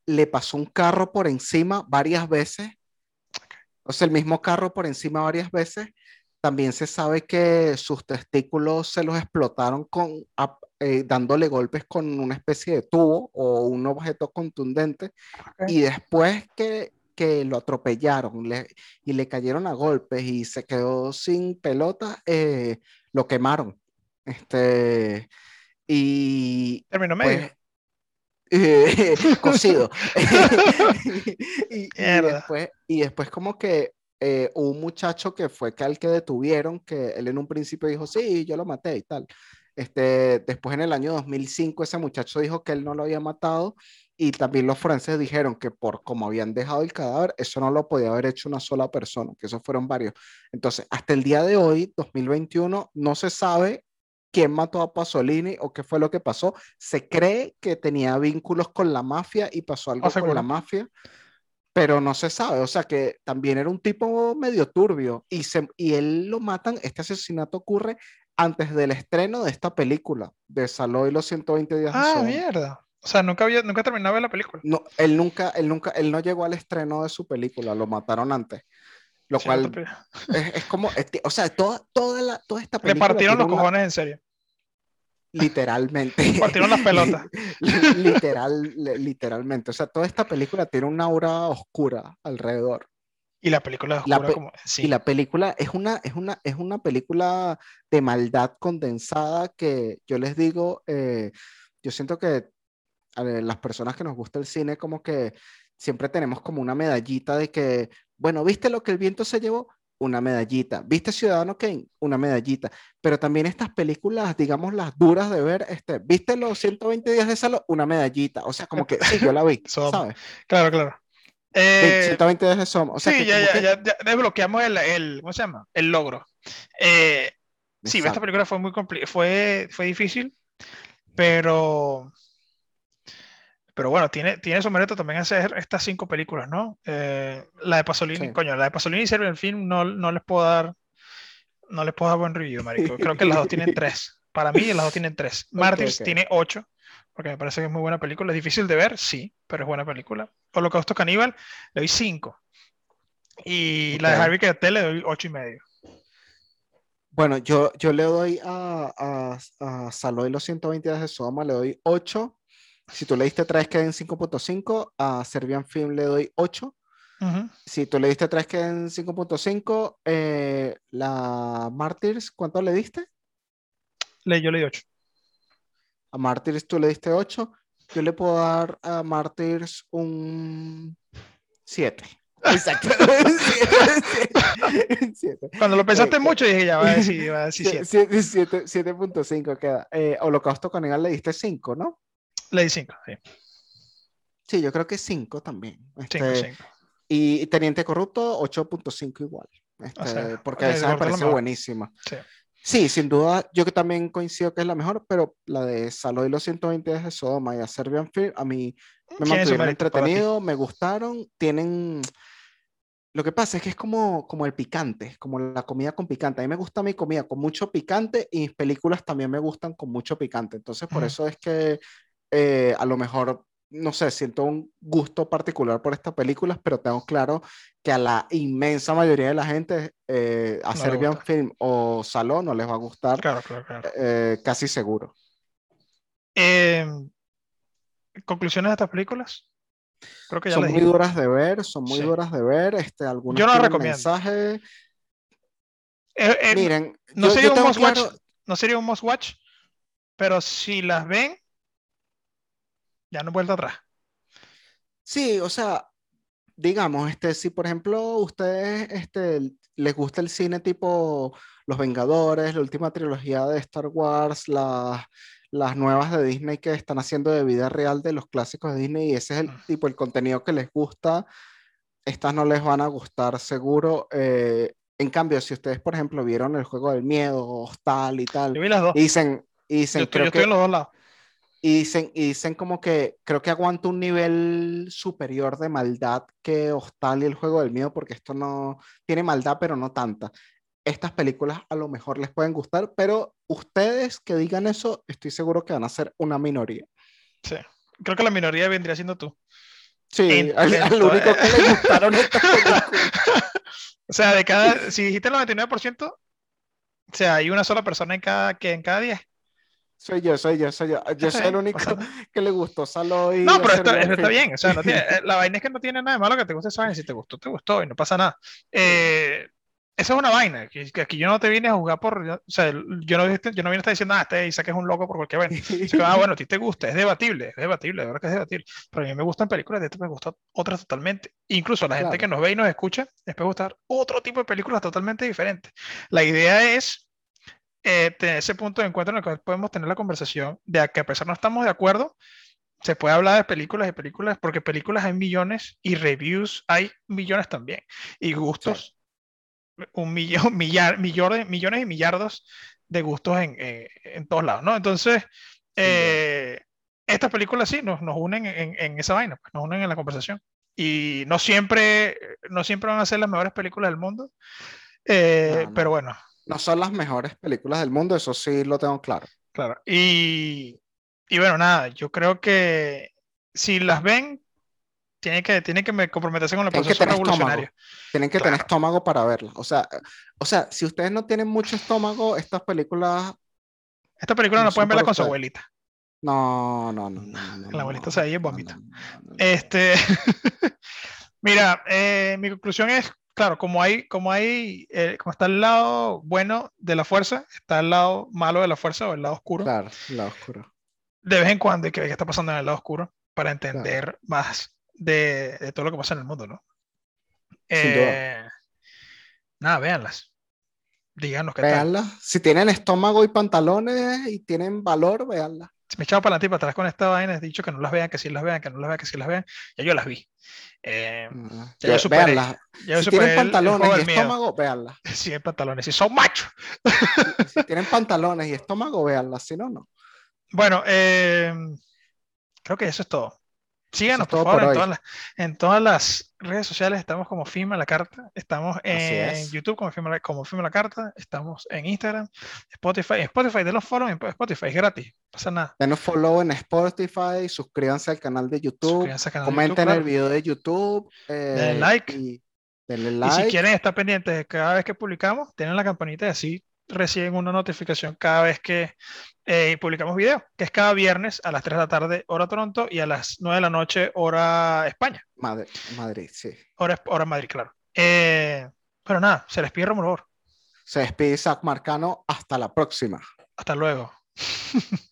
le pasó un carro por encima varias veces. O sea, el mismo carro por encima varias veces también se sabe que sus testículos se los explotaron con, eh, dándole golpes con una especie de tubo o un objeto contundente. Y después que, que lo atropellaron y le cayeron a golpes y se quedó sin pelota, eh, lo quemaron. Este, y. Término medio. Pues, cocido. y, después, y después como que eh, un muchacho que fue que al que detuvieron, que él en un principio dijo, sí, yo lo maté y tal. Este, después en el año 2005 ese muchacho dijo que él no lo había matado y también los forenses dijeron que por como habían dejado el cadáver, eso no lo podía haber hecho una sola persona, que esos fueron varios. Entonces, hasta el día de hoy, 2021, no se sabe quién mató a Pasolini o qué fue lo que pasó. Se cree que tenía vínculos con la mafia y pasó algo con la mafia pero no se sabe, o sea que también era un tipo medio turbio y, se, y él lo matan, este asesinato ocurre antes del estreno de esta película, de Saló y los 120 días ah, de Ah, mierda. O sea, nunca, había, nunca terminaba la película. No, él nunca, él nunca, él no llegó al estreno de su película, lo mataron antes. Lo cual es, es, como, o sea, toda, toda, la, toda esta película. Le partieron los cojones en serio. Literalmente. Partieron las pelotas. Literal, literalmente. O sea, toda esta película tiene una aura oscura alrededor. Y la película es oscura como... Y la película es una, es, una, es una película de maldad condensada que yo les digo, eh, yo siento que a las personas que nos gusta el cine como que siempre tenemos como una medallita de que, bueno, ¿viste lo que el viento se llevó? Una medallita. ¿Viste Ciudadano Kane? Una medallita. Pero también estas películas, digamos, las duras de ver, este, ¿viste los 120 días de salud? Una medallita. O sea, como que sí, yo la vi, ¿sabes? Claro, claro. 120 eh, días de Som. O sea, sí, ya, ya, ya, desbloqueamos el, el, ¿cómo se llama? El logro. Eh, sí, esta película fue muy fue, fue difícil, pero pero bueno, tiene, tiene su mérito también hacer estas cinco películas, ¿no? Eh, la de Pasolini, coño, la de Pasolini y el Film no, no les puedo dar no les puedo dar buen review, marico. Creo que las dos tienen tres. Para mí, las dos tienen tres. Martyrs tiene ocho, porque me parece que es muy buena película. Es difícil de ver, sí, pero es buena película. Holocausto Caníbal, le doy cinco. Y la de Harvey Keitel le doy ocho y medio. Bueno, yo, yo le doy a, a, a Saloy los 120 días de Sodoma, le doy 8. Si tú le diste 3, queda en 5.5. A Serbian Film le doy 8. Si tú le diste 3, queda en 5.5. Eh, la Martyrs, ¿cuánto le diste? Le, yo le di 8. A Martyrs tú le diste 8. Yo le puedo dar a Martyrs un 7. Exacto. Cuando lo pensaste eh, mucho dije, ya va a decir, va a decir 7.5 queda. Eh, Holocausto Caníbal le diste 5, ¿no? Le di 5, sí. Sí, yo creo que 5 también. Este, y Teniente Corrupto, 8.5 igual. Este, porque esa me parece buenísima. Sí. sí. sin duda, yo que también coincido que es la mejor, pero la de Salo y los 120 de Sodoma y a Serbian Film, a mí me mantuvieron entretenido, me gustaron, tienen... Lo que pasa es que es como, como el picante, como la comida con picante. A mí me gusta mi comida con mucho picante y mis películas también me gustan con mucho picante. Entonces, por eso es que eh, a lo mejor, no sé, siento un gusto particular por estas películas, pero tengo claro que a la inmensa mayoría de la gente eh, a Serbian Film o Salón no les va a gustar. Claro, claro, claro. Eh, casi seguro. Em, ¿Conclusiones de estas películas? Creo que ya son muy duras de ver, son muy duras de ver. Este, algunos yo no las recomiendo. Mensajes. Miren, no, sería un must watch, no sería un must watch, pero si las ven, ya no he vuelto atrás. Sí, o sea, digamos, este, si por ejemplo ustedes este, les gusta el cine tipo Los Vengadores, la última trilogía de Star Wars, las, las nuevas de Disney que están haciendo de vida real de los clásicos de Disney y ese es el tipo, el contenido que les gusta, estas no les van a gustar seguro. Eh, en cambio, si ustedes, por ejemplo, vieron el juego del miedo, Hostal y tal, y dicen, y dicen yo estoy, en los dos lados. Y dicen, y dicen como que creo que aguanta un nivel superior de maldad que Hostal y el juego del miedo, porque esto no tiene maldad, pero no tanta. Estas películas a lo mejor les pueden gustar, pero ustedes que digan eso, estoy seguro que van a ser una minoría. Sí, creo que la minoría vendría siendo tú. Sí, al, único que le gustaron estas películas. o sea, de cada, si dijiste el 99%, o sea, hay una sola persona en cada, que en cada 10. Soy yo, soy yo, soy yo. Yo soy el único que le gustó Salo y. No, pero esto, está bien. O sea, no tiene, la vaina es que no tiene nada de malo que te guste vaina. Si te gustó, te gustó y no pasa nada. Eh, esa es una vaina. Que, aquí yo no te vine a jugar por. O sea, yo no, yo no vine a estar diciendo, ah, este Isaac es un loco por cualquier vaina. ah, bueno, a ti te gusta, es debatible, es debatible, de verdad que es debatible. Pero a mí me gustan películas de esto, me gustan otras totalmente. Incluso la gente que nos ve y nos escucha, les puede gustar otro tipo de películas totalmente diferentes. La idea es eh, tener ese punto de encuentro en el cual podemos tener la conversación de que a pesar no estamos de acuerdo, se puede hablar de películas y películas, porque películas hay millones y reviews hay millones también. Y gustos, un millón, millar, millones, millones y millardos de gustos en, eh, en todos lados, ¿no? Entonces, eh, estas películas sí nos, nos unen en, en, esa vaina, pues, nos unen en la conversación. Y no siempre, no siempre van a ser las mejores películas del mundo, pero bueno, no son las mejores películas del mundo, eso sí lo tengo claro. Claro. Y, y bueno, nada, yo creo que si las ven, tienen que, tienen que comprometerse con el tienen proceso revolucionario. Tienen que tener estómago para verlas. O sea, o sea, si ustedes no tienen mucho estómago, estas películas. Estas películas no, pueden verlas con su abuelita. No, no, no. la abuelita se ahí es vomita. Este. Mira, eh, mi conclusión es claro, como hay, como hay, eh, como está el lado bueno de la fuerza, está el lado malo de la fuerza o el lado oscuro. Claro, el lado oscuro. De vez en cuando hay que ver qué está pasando en el lado oscuro para entender más de, de, todo lo que pasa en el mundo, ¿no? Eh, nada, véanlas. Díganos qué véanlas. Si tienen estómago y pantalones y tienen valor, véanlas. Me echaba para adelante y para atrás con esta vaina, he dicho que no las vean, que sí las vean, que no las vean, que sí las vean. Ya yo las vi. Eh, ya yo, Ya si tienen pantalones y estómago, véanlas. Si hay pantalones, si son machos. Si, tienen pantalones y estómago, véanlas, si no, no. Bueno, eh, creo que eso es todo. Síganos, por favor, en, todas las, en todas las redes sociales estamos como Firma la Carta, estamos en YouTube como Firma, como la Carta, estamos en Instagram, Spotify, Spotify, de los en Spotify, es gratis, no pasa nada. Denos follow en Spotify, suscríbanse al canal de YouTube, comenten el video de YouTube, eh, denle like. Y, si quieren estar pendientes cada vez que publicamos, tienen la campanita y así reciben una notificación cada vez que eh, publicamos video, que es cada viernes a las 3 de la tarde, hora Toronto, y a las 9 de la noche, hora España. Madrid, Madrid sí. Hora, hora Madrid, claro. Eh, pero nada, se les pide rumor. Se despide Isaac Marcano. Hasta la próxima. Hasta luego.